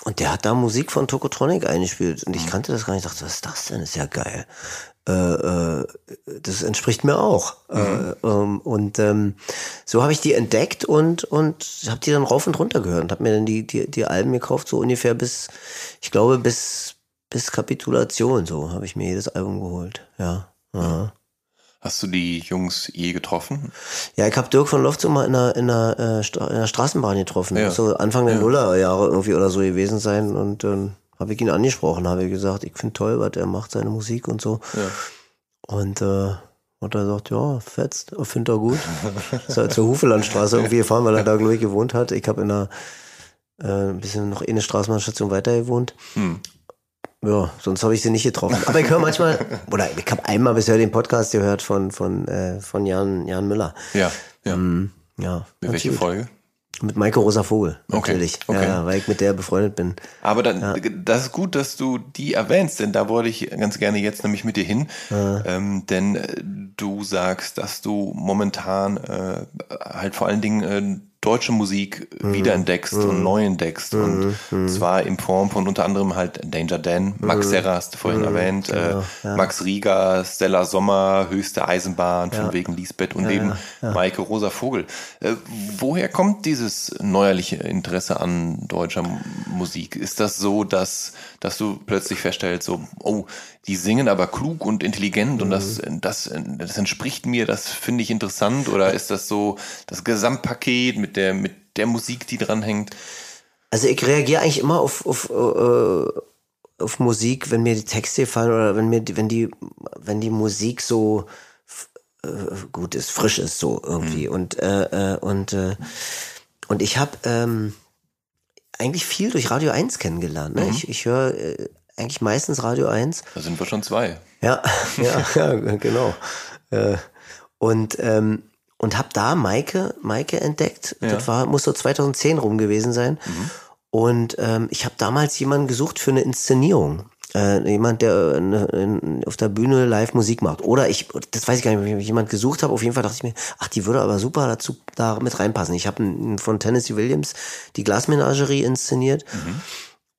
und der hat da Musik von Tokotronic eingespielt und ich mhm. kannte das gar nicht. Ich dachte, was ist das denn? Ist ja geil äh, äh, das entspricht mir auch. Äh, mhm. Äh, ähm, und ähm, so habe ich die entdeckt und und habe die dann rauf und runter gehört und habe mir dann die, die die Alben gekauft so ungefähr bis ich glaube bis bis Kapitulation so habe ich mir jedes Album geholt. Ja. ja. Hast du die Jungs je getroffen? Ja, ich habe Dirk von Lofts mal in einer, in einer, äh, in einer Straßenbahn getroffen. Ja. So Anfang der ja. Nullerjahre irgendwie oder so gewesen sein und ähm, habe ich ihn angesprochen, habe gesagt, ich finde toll, was er macht, seine Musik und so. Ja. Und äh, hat er gesagt, ja, fetzt, findet er gut. ist halt zur Hufelandstraße irgendwie gefahren, weil er da, glaube ich, gewohnt hat. Ich habe in einer äh, ein bisschen noch eine Straßenbahnstation weiter gewohnt. Hm. Ja, sonst habe ich sie nicht getroffen. Aber ich höre manchmal, oder ich habe einmal bisher den Podcast gehört von, von, äh, von Jan, Jan Müller. Ja, ja. Ähm, ja Welche gut. Folge? Mit Maike Rosa Vogel, natürlich. Okay, okay. Ja, weil ich mit der befreundet bin. Aber dann, ja. das ist gut, dass du die erwähnst, denn da wollte ich ganz gerne jetzt nämlich mit dir hin. Ja. Ähm, denn äh, du sagst, dass du momentan äh, halt vor allen Dingen äh, deutsche Musik mhm. wiederentdeckst mhm. und neu entdeckst. Mhm. Und mhm. zwar in Form von unter anderem halt Danger Dan, Max mhm. Serra hast du vorhin mhm. erwähnt, genau. äh, ja. Max Rieger, Stella Sommer, Höchste Eisenbahn, ja. von wegen Lisbeth und ja, eben Maike Rosa Vogel. Äh, woher kommt dieses neuerliche Interesse an deutscher Musik? Ist das so, dass, dass du plötzlich feststellst, so, oh, die singen aber klug und intelligent und das, das, das entspricht mir, das finde ich interessant? Oder ist das so das Gesamtpaket mit der, mit der Musik, die dranhängt? Also ich reagiere eigentlich immer auf, auf, äh, auf Musik, wenn mir die Texte fallen oder wenn mir wenn die, wenn die Musik so äh, gut ist, frisch ist so irgendwie. Mhm. Und, äh, äh, und, äh, und ich habe ähm, eigentlich viel durch Radio 1 kennengelernt. Ne? Mhm. Ich, ich höre äh, eigentlich meistens Radio 1. Da sind wir schon zwei. Ja, <laughs> ja, ja genau. Äh, und ähm, und habe da Maike, Maike entdeckt. Ja. Das war, muss so 2010 rum gewesen sein. Mhm. Und ähm, ich habe damals jemanden gesucht für eine Inszenierung. Äh, jemand, der äh, auf der Bühne live Musik macht. Oder ich, das weiß ich gar nicht, ob ich jemand gesucht habe. Auf jeden Fall dachte ich mir, ach, die würde aber super dazu da mit reinpassen. Ich habe von Tennessee Williams die Glasmenagerie inszeniert. Mhm.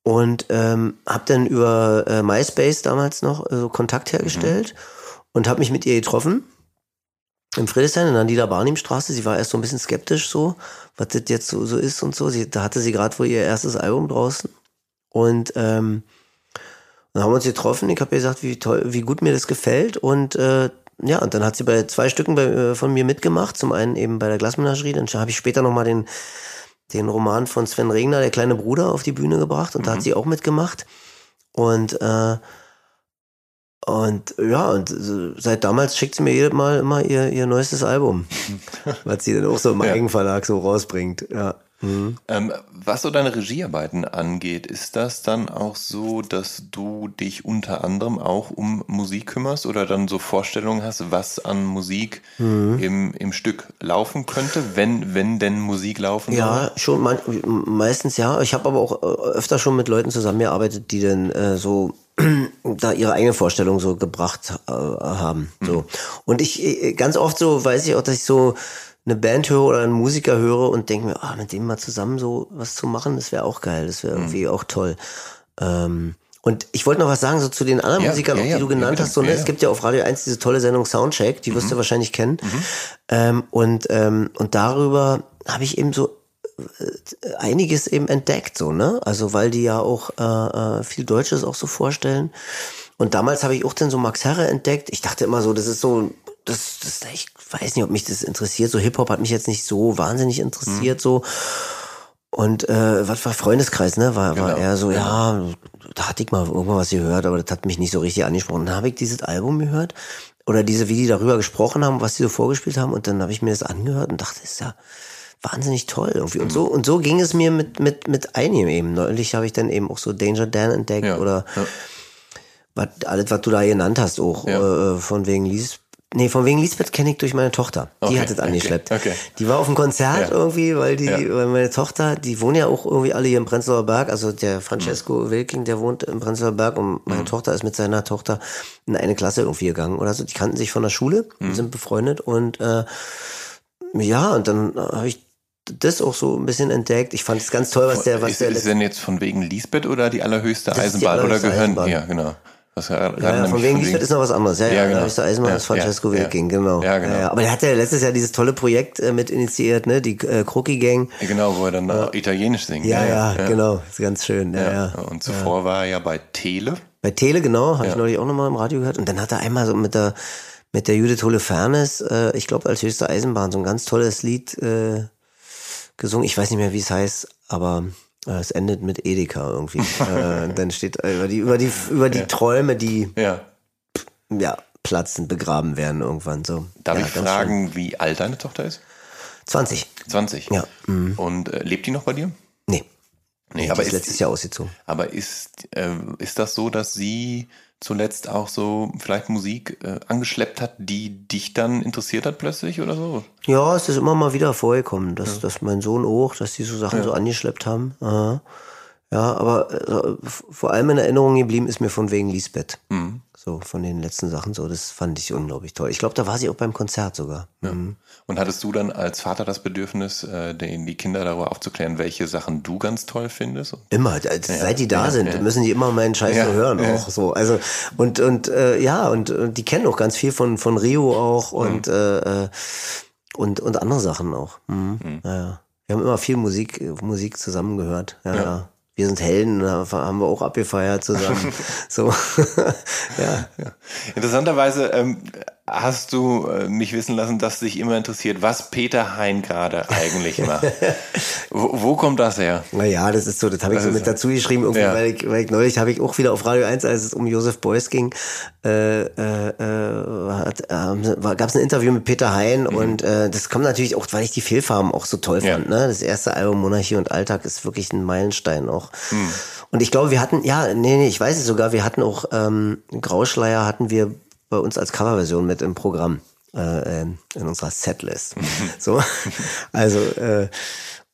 Und ähm, habe dann über äh, MySpace damals noch äh, Kontakt hergestellt mhm. und habe mich mit ihr getroffen im Friedrichshain in der Niederbarnimstraße. Sie war erst so ein bisschen skeptisch so, was das jetzt so, so ist und so. Sie, da hatte sie gerade wohl ihr erstes Album draußen. Und ähm, dann haben wir uns getroffen. Ich habe ihr gesagt, wie toll, wie gut mir das gefällt. Und äh, ja, und dann hat sie bei zwei Stücken bei, äh, von mir mitgemacht. Zum einen eben bei der Glasmenagerie. Dann habe ich später nochmal den, den Roman von Sven Regner, der kleine Bruder, auf die Bühne gebracht. Und mhm. da hat mhm. sie auch mitgemacht. Und äh, und ja, und seit damals schickt sie mir jedes Mal immer ihr, ihr neuestes Album, <laughs> was sie dann auch so im ja. Eigenverlag so rausbringt. Ja. Mhm. Ähm, was so deine Regiearbeiten angeht, ist das dann auch so, dass du dich unter anderem auch um Musik kümmerst oder dann so Vorstellungen hast, was an Musik mhm. im, im Stück laufen könnte, wenn, wenn denn Musik laufen soll? Ja, schon me meistens ja. Ich habe aber auch äh, öfter schon mit Leuten zusammengearbeitet, die dann äh, so <clears throat> da ihre eigene Vorstellung so gebracht äh, haben. So. Mhm. Und ich äh, ganz oft so weiß ich auch, dass ich so eine Band höre oder einen Musiker höre und denke mir, ah, mit dem mal zusammen so was zu machen, das wäre auch geil, das wäre mhm. irgendwie auch toll. Ähm, und ich wollte noch was sagen, so zu den anderen ja, Musikern, ja, auch, die ja, du genannt hast. So, ne? Es gibt ja auf Radio 1 diese tolle Sendung Soundcheck, die mhm. wirst du wahrscheinlich kennen. Mhm. Ähm, und, ähm, und darüber habe ich eben so äh, einiges eben entdeckt, so, ne? Also weil die ja auch äh, äh, viel Deutsches auch so vorstellen. Und damals habe ich auch dann so Max Herre entdeckt. Ich dachte immer so, das ist so, das, das ich weiß nicht, ob mich das interessiert. So Hip-Hop hat mich jetzt nicht so wahnsinnig interessiert, mhm. so. Und äh, was war Freundeskreis, ne? War, genau. war eher so, ja, da hatte ich mal irgendwann was gehört, aber das hat mich nicht so richtig angesprochen. Dann habe ich dieses Album gehört oder diese, wie die darüber gesprochen haben, was die so vorgespielt haben, und dann habe ich mir das angehört und dachte, das ist ja wahnsinnig toll irgendwie. Und so, und so ging es mir mit, mit, mit einigen eben. Neulich habe ich dann eben auch so Danger Dan entdeckt ja, oder ja. Was, alles, was du da genannt hast, auch ja. äh, von wegen Lies. Nee, von wegen Lisbeth kenne ich durch meine Tochter. Die okay, hat es angeschleppt. Okay, okay. Die war auf dem Konzert ja. irgendwie, weil die, weil meine Tochter, die wohnen ja auch irgendwie alle hier im Prenzlauer Berg. Also der Francesco mhm. Wilking, der wohnt im Prenzlauer Berg und meine mhm. Tochter ist mit seiner Tochter in eine Klasse irgendwie gegangen oder so. Die kannten sich von der Schule, mhm. sind befreundet und äh, ja, und dann habe ich das auch so ein bisschen entdeckt. Ich fand es ganz toll, was der, was ist, der. Ist denn jetzt von wegen Lisbeth oder die allerhöchste das Eisenbahn oder gehören? Ja, genau. Was ja, ja, von wegen Lisbeth ist noch was anderes. Ja, ja, ja genau. höchste Eisenbahn ja, ist Francesco ja, Wilking, genau. Ja, genau. Ja, aber der hat ja letztes Jahr dieses tolle Projekt äh, mit initiiert, ne, die äh, Crookie Gang. Genau, wo er dann äh, Italienisch singt. Ja, ja, genau, ist ganz schön. Ja, ja. Und zuvor war er ja bei Tele. Bei Tele, genau, habe ich neulich auch nochmal im Radio gehört. Und dann hat er einmal so mit der mit der Judith Holofernes, äh, ich glaube als höchste Eisenbahn, so ein ganz tolles Lied äh, gesungen. Ich weiß nicht mehr, wie es heißt, aber es endet mit Edeka irgendwie. <laughs> äh, dann steht über die, über die, über die ja. Träume, die ja. ja, platzen, begraben werden irgendwann. So. Darf ja, ich fragen, schön. wie alt deine Tochter ist? 20. 20? Ja. Mhm. Und äh, lebt die noch bei dir? Nee. Nee, aber ist letztes Jahr ausgezogen. Aber ist, äh, ist das so, dass sie zuletzt auch so vielleicht Musik äh, angeschleppt hat, die dich dann interessiert hat plötzlich oder so? Ja, es ist immer mal wieder vorgekommen, dass, ja. dass mein Sohn auch, dass die so Sachen ja. so angeschleppt haben. Aha. Ja, aber äh, vor allem in Erinnerung geblieben ist mir von wegen Lisbeth. Mhm. So von den letzten Sachen so, das fand ich unglaublich toll. Ich glaube, da war sie auch beim Konzert sogar. Ja. Mhm. Und hattest du dann als Vater das Bedürfnis, äh, die Kinder darüber aufzuklären, welche Sachen du ganz toll findest? Immer, seit die da sind, müssen die immer meinen Scheiß ja, hören auch so. Also und und äh, ja und, und, die kennen auch ganz viel von von Rio auch und mhm. und und andere Sachen auch. Mhm. mhm. Ja, wir haben immer viel Musik Musik zusammen gehört. ja. Wir sind Helden, haben wir auch abgefeiert zusammen. <laughs> so, <laughs> ja. ja. Interessanterweise ähm, hast du äh, mich wissen lassen, dass dich immer interessiert, was Peter Hein gerade eigentlich macht. <laughs> wo, wo, kommt das her? Naja, das ist so, das habe ich das so mit dazu geschrieben, irgendwie, ja. weil, ich, weil ich neulich habe ich auch wieder auf Radio 1, als es um Josef Beuys ging, äh, äh, äh, äh, gab es ein Interview mit Peter Hein mhm. und äh, das kommt natürlich auch, weil ich die Fehlfarben auch so toll fand. Ja. Ne? Das erste Album Monarchie und Alltag ist wirklich ein Meilenstein auch. Mhm. Und ich glaube, wir hatten, ja, nee, nee, ich weiß es sogar, wir hatten auch ähm, Grauschleier hatten wir bei uns als Coverversion mit im Programm äh, ähm, in unserer Setlist. so, also äh,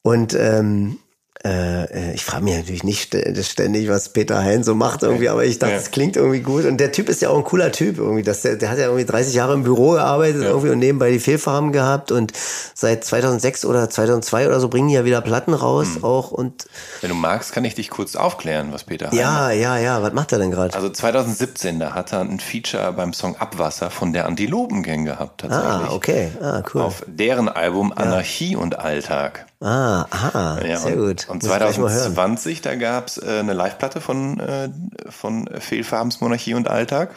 und ähm, äh, äh, ich frage mich natürlich nicht ständig, was Peter Hein so macht irgendwie, aber ich dachte, es ja. klingt irgendwie gut. Und der Typ ist ja auch ein cooler Typ irgendwie. Das, der, der hat ja irgendwie 30 Jahre im Büro gearbeitet ja. irgendwie und nebenbei die Fehlfarben gehabt und seit 2006 oder 2002 oder so bringen die ja wieder Platten raus mhm. auch und. Wenn du magst, kann ich dich kurz aufklären, was Peter Hein Ja, macht. ja, ja. Was macht er denn gerade? Also 2017, da hat er ein Feature beim Song Abwasser von der Antilopen-Gang gehabt tatsächlich. Ah, okay. Ah, cool. Auf deren Album Anarchie ja. und Alltag. Ah, aha, ja, sehr und, gut. Und 2020, da gab es äh, eine Live-Platte von, äh, von Fehlfarbens Monarchie und Alltag.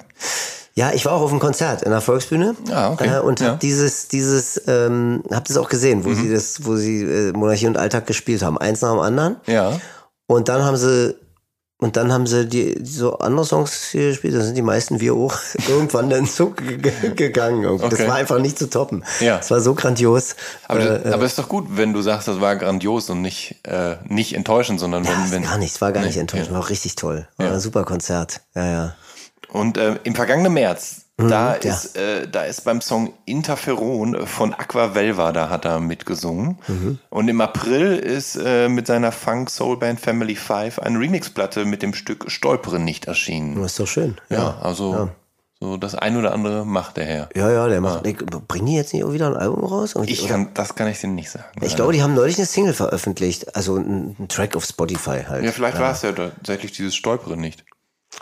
Ja, ich war auch auf einem Konzert in der Volksbühne ah, okay. äh, und ja. hab dieses, dieses, ähm, hab das auch gesehen, wo mhm. sie das, wo sie äh, Monarchie und Alltag gespielt haben, eins nach dem anderen. Ja. Und dann haben sie und dann haben sie die, die so andere Songs hier gespielt, da sind die meisten wir auch <laughs> irgendwann dann Zug gegangen. Okay. Das war einfach nicht zu toppen. Ja. Es war so grandios. Aber, äh, aber ist doch gut, wenn du sagst, das war grandios und nicht, äh, nicht enttäuschend, sondern wenn, wenn. Gar nicht, es war gar nicht enttäuschend, ja. war auch richtig toll. War ja. ein super Konzert. Ja, ja. Und äh, im vergangenen März, da, ja. ist, äh, da ist beim Song Interferon von Aqua Velva, da hat er mitgesungen. Mhm. Und im April ist äh, mit seiner Funk-Soul-Band Family Five eine Remixplatte mit dem Stück Stolpere nicht erschienen. Das ist doch schön. Ja, ja also ja. so das ein oder andere macht der Herr. Ja, ja, der macht. Ich, bringen die jetzt nicht wieder ein Album raus? Ich kann, das kann ich dir nicht sagen. Ich glaube, die haben neulich eine Single veröffentlicht, also ein, ein Track auf Spotify halt. Ja, vielleicht war es ja tatsächlich dieses Stolpere nicht.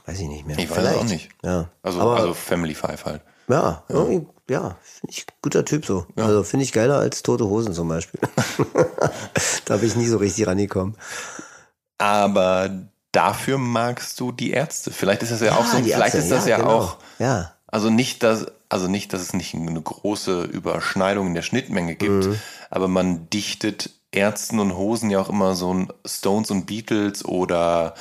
Weiß ich nicht mehr. Ich Vielleicht. weiß auch nicht. Ja. Also, Aber, also Family Five halt. Ja, ja, ja finde ich guter Typ so. Ja. Also finde ich geiler als Tote Hosen zum Beispiel. <laughs> da bin ich nie so richtig rangekommen. Aber dafür magst du die Ärzte. Vielleicht ist das ja, ja auch so. Vielleicht Ärzte, ist das ja, genau. auch. Ja. Also nicht, dass, also nicht, dass es nicht eine große Überschneidung in der Schnittmenge gibt, mhm. aber man dichtet Ärzten und Hosen ja auch immer so ein Stones und Beatles oder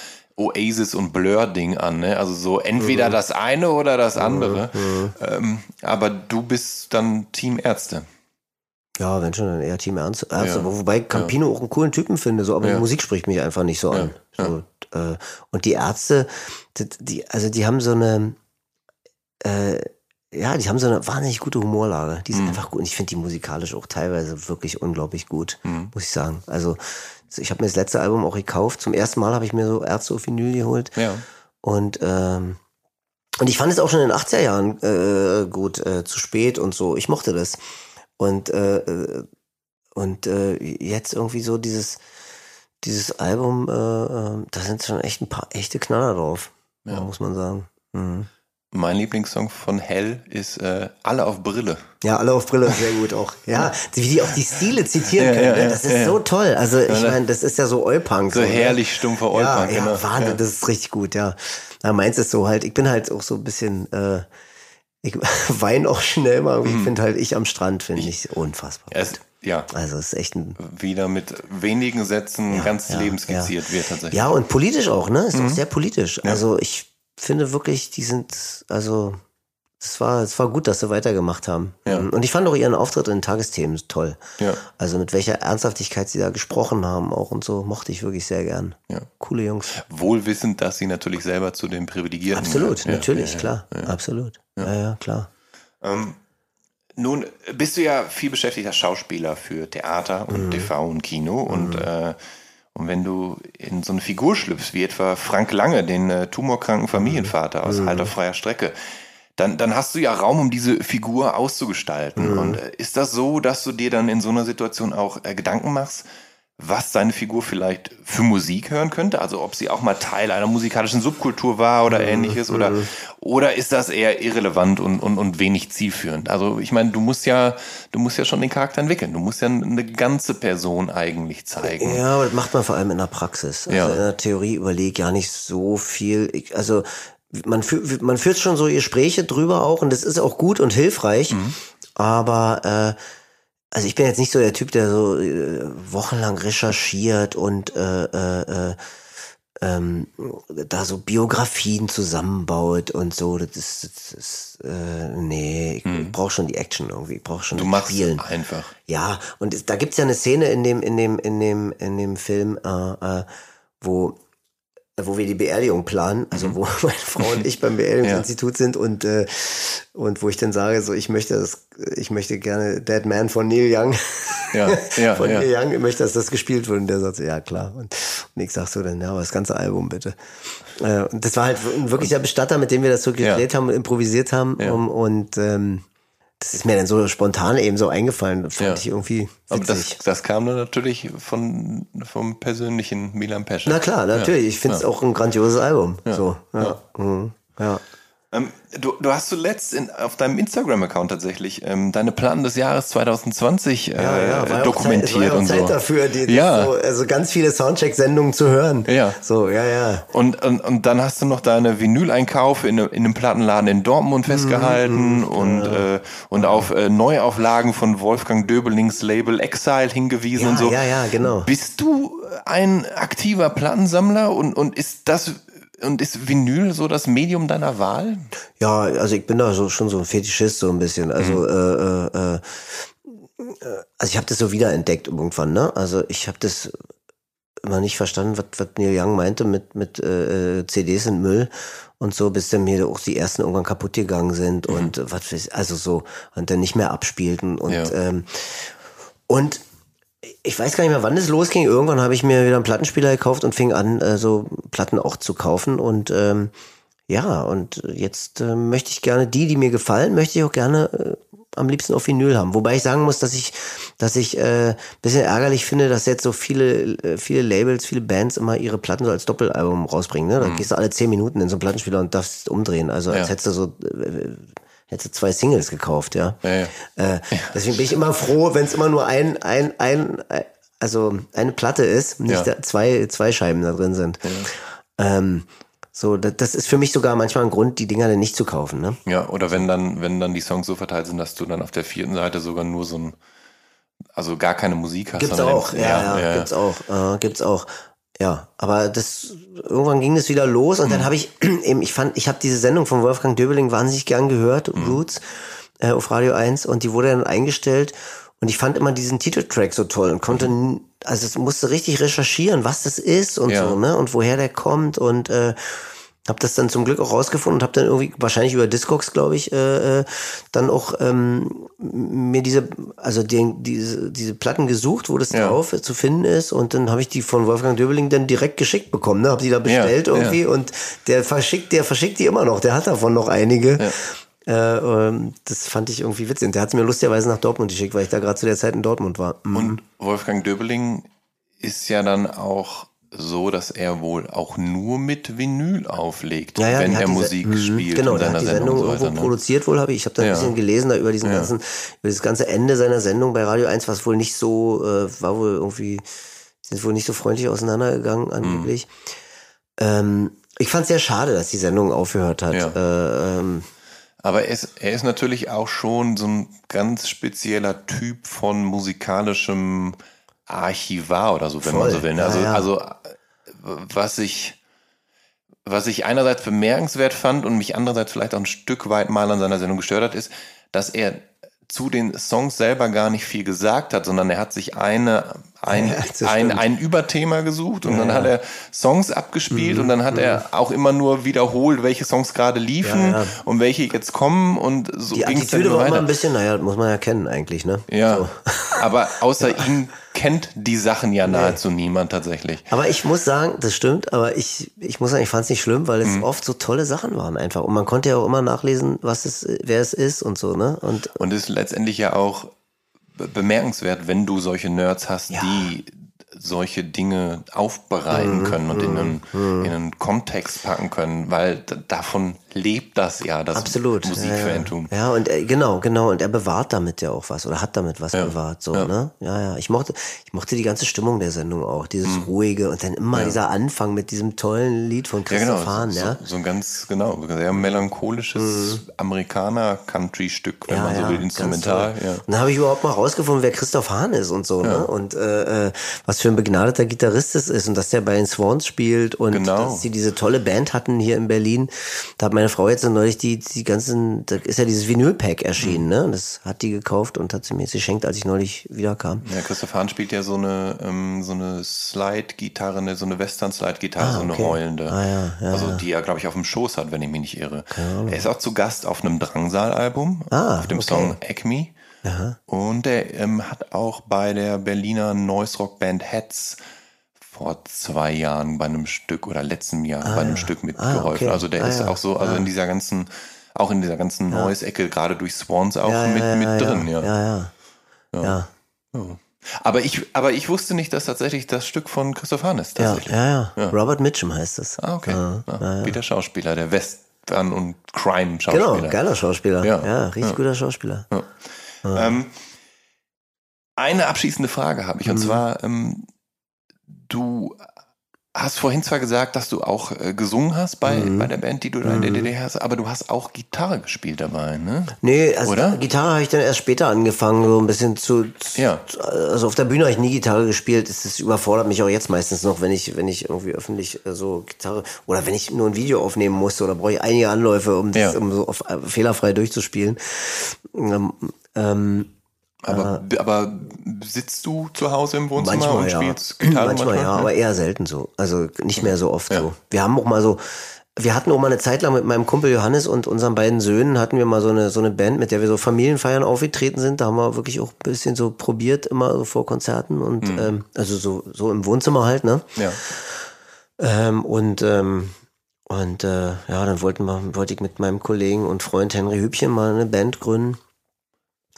Oasis und Blur-Ding an. Ne? Also so entweder mhm. das eine oder das andere. Mhm. Ähm, aber du bist dann Team Ärzte. Ja, wenn schon, dann eher Team Ärzte. Ja. Wobei Campino ja. auch einen coolen Typen finde, so, aber ja. die Musik spricht mich einfach nicht so an. So, äh, und die Ärzte, die, die, also die haben so eine, äh, ja, die haben so eine wahnsinnig gute Humorlage. Die sind mhm. einfach gut. Und ich finde die musikalisch auch teilweise wirklich unglaublich gut, mhm. muss ich sagen. Also ich habe mir das letzte Album auch gekauft. Zum ersten Mal habe ich mir so Vinyl geholt. Ja. Und ähm, und ich fand es auch schon in den 80er Jahren äh, gut, äh, zu spät und so. Ich mochte das. Und äh, äh und äh, jetzt irgendwie so dieses dieses Album, äh, äh, da sind schon echt ein paar echte Knaller drauf, ja. muss man sagen. Mhm. Mein Lieblingssong von Hell ist äh, Alle auf Brille. Ja, Alle auf Brille, sehr gut auch. Ja, wie die auch die Stile zitieren ja, können, ja, ne? das ist so toll. Also ich ne? meine, das ist ja so Eupunk. So, so ne? herrlich stumpfer Eupunk. Ja, genau. Wahnsinn, das ist richtig gut, ja. Na, meins ist so halt, ich bin halt auch so ein bisschen, äh, ich <laughs> weine auch schnell mal. Ich mhm. finde halt, ich am Strand finde ich unfassbar. Es, ja. Also es ist echt ein wieder mit wenigen Sätzen ja, ganz ja, Leben skizziert ja. wird tatsächlich. Ja, und politisch auch, ne? Ist mhm. auch sehr politisch. Also ich finde wirklich, die sind, also es war, es war gut, dass sie weitergemacht haben. Ja. Und ich fand auch ihren Auftritt in Tagesthemen toll. Ja. Also mit welcher Ernsthaftigkeit sie da gesprochen haben auch und so, mochte ich wirklich sehr gern. Ja. Coole Jungs. Wohlwissend, dass sie natürlich selber zu den Privilegierten Absolut, ja. natürlich, klar. Absolut. Ja, ja, klar. Ähm, nun bist du ja viel beschäftigt als Schauspieler für Theater und mhm. TV und Kino und mhm. äh, und wenn du in so eine Figur schlüpfst, wie etwa Frank Lange, den äh, tumorkranken Familienvater aus mhm. Halter freier Strecke, dann, dann hast du ja Raum, um diese Figur auszugestalten. Mhm. Und äh, ist das so, dass du dir dann in so einer Situation auch äh, Gedanken machst, was seine Figur vielleicht für Musik hören könnte? Also ob sie auch mal Teil einer musikalischen Subkultur war oder ähnliches oder, oder ist das eher irrelevant und, und, und wenig zielführend? Also ich meine, du musst ja, du musst ja schon den Charakter entwickeln. Du musst ja eine ganze Person eigentlich zeigen. Ja, aber das macht man vor allem in der Praxis. Also ja. in der Theorie überlege ich gar nicht so viel. Ich, also man, führt, man führt schon so Gespräche drüber auch und das ist auch gut und hilfreich. Mhm. Aber äh, also ich bin jetzt nicht so der Typ, der so äh, wochenlang recherchiert und äh, äh, äh ähm, da so Biografien zusammenbaut und so. Das ist, das ist äh, nee, ich hm. brauche schon die Action irgendwie. Ich brauche schon du machst Spielen. einfach. Ja, und da gibt's ja eine Szene in dem in dem in dem in dem Film, äh, äh, wo wo wir die Beerdigung planen, also mhm. wo <laughs> meine Frau und ich beim Beerdigungsinstitut <laughs> ja. sind und äh, und wo ich dann sage, so ich möchte das, ich möchte gerne Dead Man von Neil Young, ja, <laughs> ja, von ja. Neil Young, ich möchte, dass das gespielt wird und der sagt, so, ja klar und, und ich sag so dann, ja, aber das ganze Album bitte. Äh, und das war halt ein wirklicher Bestatter, mit dem wir das so gedreht ja. haben, improvisiert haben um, und ähm, das ist mir dann so spontan eben so eingefallen. Fand ja. ich irgendwie. Witzig. Aber das, das kam dann natürlich von, vom persönlichen Milan Pesce. Na klar, natürlich. Ja. Ich finde es ja. auch ein grandioses Album. So, ja. Mhm. ja. Ähm, du, du hast zuletzt in, auf deinem Instagram-Account tatsächlich ähm, deine Planen des Jahres 2020 äh, ja, ja, dokumentiert Zeit, und Zeit so. dafür, die, ja. so, also ganz viele Soundcheck-Sendungen zu hören. Ja. So, ja, ja. Und, und, und dann hast du noch deine Vinyleinkauf in, in einem Plattenladen in Dortmund festgehalten mhm, und, ja. äh, und auf äh, Neuauflagen von Wolfgang Döbelings Label Exile hingewiesen ja, und so. Ja, ja, genau. Bist du ein aktiver Plattensammler und, und ist das und ist Vinyl so das Medium deiner Wahl? Ja, also ich bin da so, schon so ein Fetischist so ein bisschen. Also mhm. äh, äh, äh, also ich habe das so wiederentdeckt irgendwann, ne? Also ich habe das immer nicht verstanden, was, was Neil Young meinte mit mit äh, CDs sind Müll und so, bis dann mir auch die ersten irgendwann kaputt gegangen sind mhm. und was weiß also so und dann nicht mehr abspielten und ja. ähm, und ich weiß gar nicht mehr, wann es losging. Irgendwann habe ich mir wieder einen Plattenspieler gekauft und fing an, äh, so Platten auch zu kaufen. Und ähm, ja, und jetzt äh, möchte ich gerne die, die mir gefallen, möchte ich auch gerne äh, am liebsten auf Vinyl haben. Wobei ich sagen muss, dass ich, dass ich äh, bisschen ärgerlich finde, dass jetzt so viele, äh, viele Labels, viele Bands immer ihre Platten so als Doppelalbum rausbringen. Ne? Da mhm. gehst du alle zehn Minuten in so einen Plattenspieler und darfst umdrehen. Also als ja. hättest du so äh, hätte zwei Singles gekauft, ja. ja, ja. Äh, deswegen bin ich immer froh, wenn es immer nur ein, ein, ein, also eine Platte ist, nicht ja. zwei, zwei Scheiben da drin sind. Ähm, so, das ist für mich sogar manchmal ein Grund, die Dinger dann nicht zu kaufen, ne? Ja, oder wenn dann, wenn dann die Songs so verteilt sind, dass du dann auf der vierten Seite sogar nur so ein, also gar keine Musik hast. Gibt's auch, ja, ja, gibt's auch, äh, gibt's auch. Ja, aber das irgendwann ging das wieder los und mhm. dann habe ich <clears throat> eben, ich fand, ich habe diese Sendung von Wolfgang Döbeling wahnsinnig gern gehört, mhm. Roots, äh, auf Radio 1 und die wurde dann eingestellt und ich fand immer diesen Titeltrack so toll und konnte, mhm. also es musste richtig recherchieren, was das ist und ja. so, ne? Und woher der kommt und äh, hab das dann zum Glück auch rausgefunden und hab dann irgendwie wahrscheinlich über Discogs, glaube ich, äh, äh, dann auch ähm, mir diese, also die, diese, diese Platten gesucht, wo das ja. drauf zu finden ist und dann habe ich die von Wolfgang Döbeling dann direkt geschickt bekommen, ne? Hab die da bestellt ja, irgendwie ja. und der verschickt, der verschickt die immer noch, der hat davon noch einige. Äh, ähm, das fand ich irgendwie witzig. Und der hat mir lustigerweise nach Dortmund geschickt, weil ich da gerade zu der Zeit in Dortmund war. Mhm. Und Wolfgang Döbeling ist ja dann auch so, dass er wohl auch nur mit Vinyl auflegt, ja, ja, wenn er Musik mhm. spielt. Genau, der hat die Sendung, so irgendwo ne? produziert wohl, habe ich. Ich habe da ein ja. bisschen gelesen da über diesen ganzen, über das ganze Ende seiner Sendung bei Radio 1, was wohl nicht so, äh, war wohl irgendwie, sind wohl nicht so freundlich auseinandergegangen mhm. angeblich. Mhm. Ähm, ich fand es sehr schade, dass die Sendung aufgehört hat. Äh, ähm, aber er ist, er ist natürlich auch schon so ein ganz spezieller Typ von musikalischem Archivar oder so, wenn Voll. man so will. Ne? Also, ja, ja. also was ich was ich einerseits bemerkenswert fand und mich andererseits vielleicht auch ein Stück weit mal an seiner Sendung gestört hat, ist, dass er zu den Songs selber gar nicht viel gesagt hat, sondern er hat sich eine, ein, <laughs> ja, ein, ein Überthema gesucht und ja, dann hat er Songs abgespielt mhm, und dann hat er mhm. auch immer nur wiederholt, welche Songs gerade liefen ja, und welche jetzt kommen und so ging es dann war immer ein bisschen, naja, muss man ja kennen eigentlich, ne? Ja, so. <laughs> aber außer ihm kennt die Sachen ja nahezu nee. niemand tatsächlich. Aber ich muss sagen, das stimmt, aber ich, ich muss sagen, ich fand es nicht schlimm, weil es mhm. oft so tolle Sachen waren einfach. Und man konnte ja auch immer nachlesen, was es, wer es ist und so, ne? Und, und ist letztendlich ja auch bemerkenswert, wenn du solche Nerds hast, ja. die solche Dinge aufbereiten mhm, können und in einen, mhm. in einen Kontext packen können, weil davon lebt das ja, das Absolut. Musikfantum. Ja, ja. ja, und äh, genau, genau. Und er bewahrt damit ja auch was oder hat damit was ja. bewahrt. So, ja. ne? Ja, ja. Ich mochte, ich mochte die ganze Stimmung der Sendung auch, dieses mhm. ruhige und dann immer dieser Anfang mit diesem tollen Lied von Christoph genau. Hahn, ja. So, so, ein ganz, genau, sehr melancholisches mhm. Amerikaner-Country-Stück, wenn man so will, instrumental. Ja. Und dann habe ich überhaupt mal rausgefunden, wer Christoph Hahn ist und so, ne? Und äh, äh, was für ein begnadeter Gitarrist es ist und dass der bei den Swans spielt und genau. dass sie diese tolle Band hatten hier in Berlin. Da hat meine Frau jetzt neulich die, die ganzen, da ist ja dieses Vinyl-Pack erschienen, mhm. ne? Das hat die gekauft und hat sie mir jetzt geschenkt, als ich neulich wiederkam. Ja, Christoph Hahn spielt ja so eine, ähm, so eine Slide-Gitarre, ne, so eine Western-Slide-Gitarre, ah, so eine heulende. Ah, ja, ja, also die er, glaube ich, auf dem Schoß hat, wenn ich mich nicht irre. Er ist auch zu Gast auf einem Drangsal-Album, ah, auf dem okay. Song Acme. Aha. Und er ähm, hat auch bei der Berliner Noise Rock Band Heads vor zwei Jahren bei einem Stück oder letzten Jahr ah, bei einem ja. Stück mitgeholfen. Ah, okay. Also der ah, ist ja. auch so, also in dieser ganzen, auch in dieser ganzen Noise-Ecke, gerade durch Swans auch mit, mit drin, ja. Ja, ja. ja. Aber ich, aber ich wusste nicht, dass tatsächlich das Stück von Christoph Hahn ist. Ja, ja, ja, Robert Mitchum heißt es. Ah, okay. Ah, wie der Schauspieler, der Western- und Crime-Schauspieler. Genau, geiler Schauspieler. Ja, ja richtig guter Schauspieler. Ähm, eine abschließende Frage habe ich, und mhm. zwar, ähm, du hast vorhin zwar gesagt, dass du auch äh, gesungen hast bei, mhm. bei der Band, die du da in der mhm. DDR hast, aber du hast auch Gitarre gespielt dabei, ne? Nee, also Oder? Gitarre habe ich dann erst später angefangen, so ein bisschen zu, ja. also auf der Bühne habe ich nie Gitarre gespielt. Es überfordert mich auch jetzt meistens noch, wenn ich, wenn ich irgendwie öffentlich äh, so Gitarre oder wenn ich nur ein Video aufnehmen musste oder brauche ich einige Anläufe, um, das, ja. um so auf, äh, fehlerfrei durchzuspielen. Ähm, ähm, aber, äh, aber sitzt du zu Hause im Wohnzimmer manchmal, und spielst ja. Gitarre? Manchmal, manchmal ja, aber eher selten so. Also nicht mehr so oft ja. so. Wir haben auch mal so, wir hatten auch mal eine Zeit lang mit meinem Kumpel Johannes und unseren beiden Söhnen hatten wir mal so eine, so eine Band, mit der wir so Familienfeiern aufgetreten sind. Da haben wir wirklich auch ein bisschen so probiert, immer so vor Konzerten und mhm. ähm, also so, so im Wohnzimmer halt, ne? Ja. Ähm, und ähm, und äh, ja, dann wollten wir, wollte ich mit meinem Kollegen und Freund Henry Hübchen mal eine Band gründen.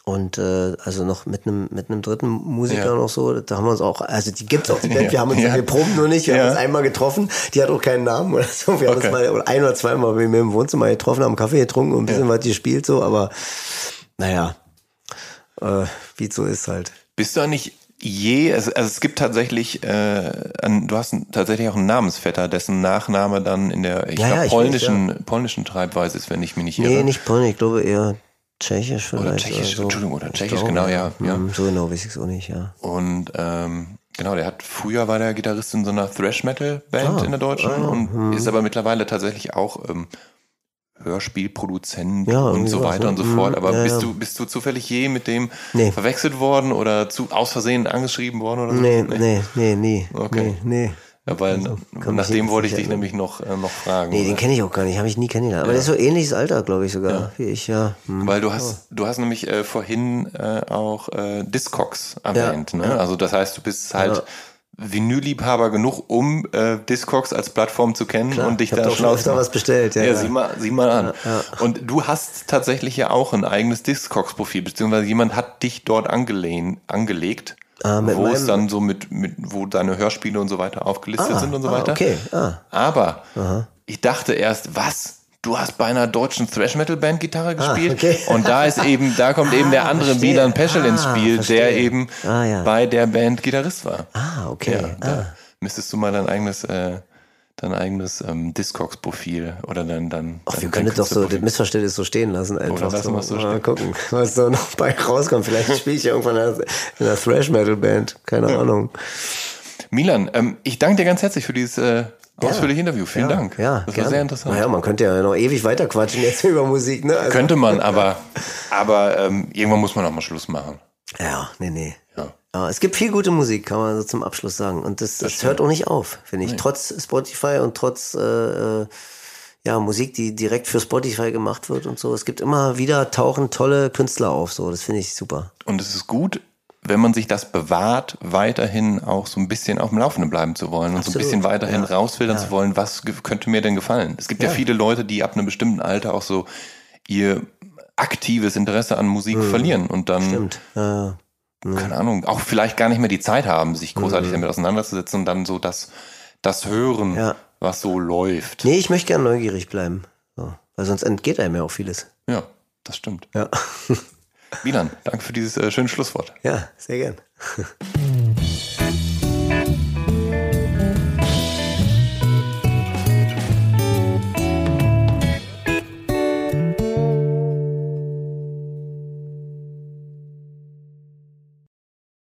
Und äh, also noch mit einem mit einem dritten Musiker ja. noch so, da haben wir uns auch, also die gibt's auch, die <laughs> Band, ja. wir haben uns, ja. wir proben nur nicht, wir haben uns einmal getroffen, die hat auch keinen Namen oder so, wir okay. haben uns mal oder ein oder zweimal mir im Wohnzimmer getroffen, haben Kaffee getrunken und ein bisschen was gespielt so, aber naja, äh, wie so ist halt. Bist du eigentlich je, also, also es gibt tatsächlich, äh, ein, du hast tatsächlich auch einen Namensvetter, dessen Nachname dann in der, ich ja, glaube, polnischen, weiß, ja. polnischen Treibweise ist, wenn ich mich nicht irre. Nee, nicht polnisch, ich glaube eher Tschechisch vielleicht. Oder Tschechisch, oder so. Entschuldigung, oder Tschechisch, glaube, genau, ja. ja. Hm, so genau weiß ich es auch nicht, ja. Und ähm, genau, der hat früher war der Gitarrist in so einer Thrash-Metal-Band ah, in der deutschen ah, und hm. ist aber mittlerweile tatsächlich auch ähm, Hörspielproduzent ja, und so weiter so. und so fort. Hm, aber ja, bist du bist du zufällig je mit dem nee. verwechselt worden oder zu aus Versehen angeschrieben worden oder so? Nee, nee, nee, nee, nee. Okay. Nee, nee. Ja, weil also, nach dem wollte ich dich nämlich noch, äh, noch fragen. Nee, oder? den kenne ich auch gar nicht, habe ich nie kennengelernt. Aber ja. der ist so ähnliches Alter, glaube ich sogar, ja. wie ich, ja. Hm. Weil du hast, du hast nämlich äh, vorhin äh, auch äh, Discogs erwähnt, ja. ne? Also das heißt, du bist halt Vinylliebhaber genug, um äh, Discogs als Plattform zu kennen Klar, und dich da schlau zu was bestellt, ja. Ja, sieh mal, sieh mal an. Und du hast tatsächlich ja auch ein eigenes Discogs-Profil, beziehungsweise jemand hat dich dort angelegt Ah, wo es dann so mit, mit, wo deine Hörspiele und so weiter aufgelistet ah, sind und so ah, weiter. Okay. Ah. Aber Aha. ich dachte erst, was? Du hast bei einer deutschen Thrash Metal Band Gitarre ah, gespielt okay. und da ist eben, da kommt <laughs> eben der andere verstehe. Milan Peschel ins Spiel, der eben ja. bei der Band Gitarrist war. Ah, okay. Ja, da müsstest du mal dein eigenes äh, dein eigenes ähm, Discogs-Profil oder dann dann. Ach, wir können doch so das Missverständnis so stehen lassen einfach. Oder lassen so. so mal gucken, was da noch bei rauskommt. Vielleicht <laughs> spiele ich ja irgendwann in einer Thrash Metal Band, keine ja. Ahnung. Milan, ähm, ich danke dir ganz herzlich für dieses äh, ausführliche ja. Interview. Vielen ja. Dank. Ja, das gern. war sehr interessant. Naja, man könnte ja noch ewig weiter quatschen jetzt <laughs> über Musik, ne? Also. Könnte man, aber <laughs> aber ähm, irgendwann muss man auch mal Schluss machen. Ja, nee, nee. Ja, es gibt viel gute Musik, kann man so zum Abschluss sagen. Und das, das, das hört auch nicht auf, finde ich. Nee. Trotz Spotify und trotz äh, äh, ja, Musik, die direkt für Spotify gemacht wird und so. Es gibt immer wieder tauchen tolle Künstler auf. So, das finde ich super. Und es ist gut, wenn man sich das bewahrt, weiterhin auch so ein bisschen auf dem Laufenden bleiben zu wollen und so ein bisschen weiterhin ja. rausfiltern ja. zu wollen, was könnte mir denn gefallen. Es gibt ja. ja viele Leute, die ab einem bestimmten Alter auch so ihr aktives Interesse an Musik mhm. verlieren und dann Stimmt. Ja keine Ahnung, auch vielleicht gar nicht mehr die Zeit haben, sich großartig mhm. damit auseinanderzusetzen und dann so das, das hören, ja. was so läuft. Nee, ich möchte gerne neugierig bleiben. So. Weil sonst entgeht einem ja auch vieles. Ja, das stimmt. Ja. Milan, danke für dieses äh, schöne Schlusswort. Ja, sehr gern.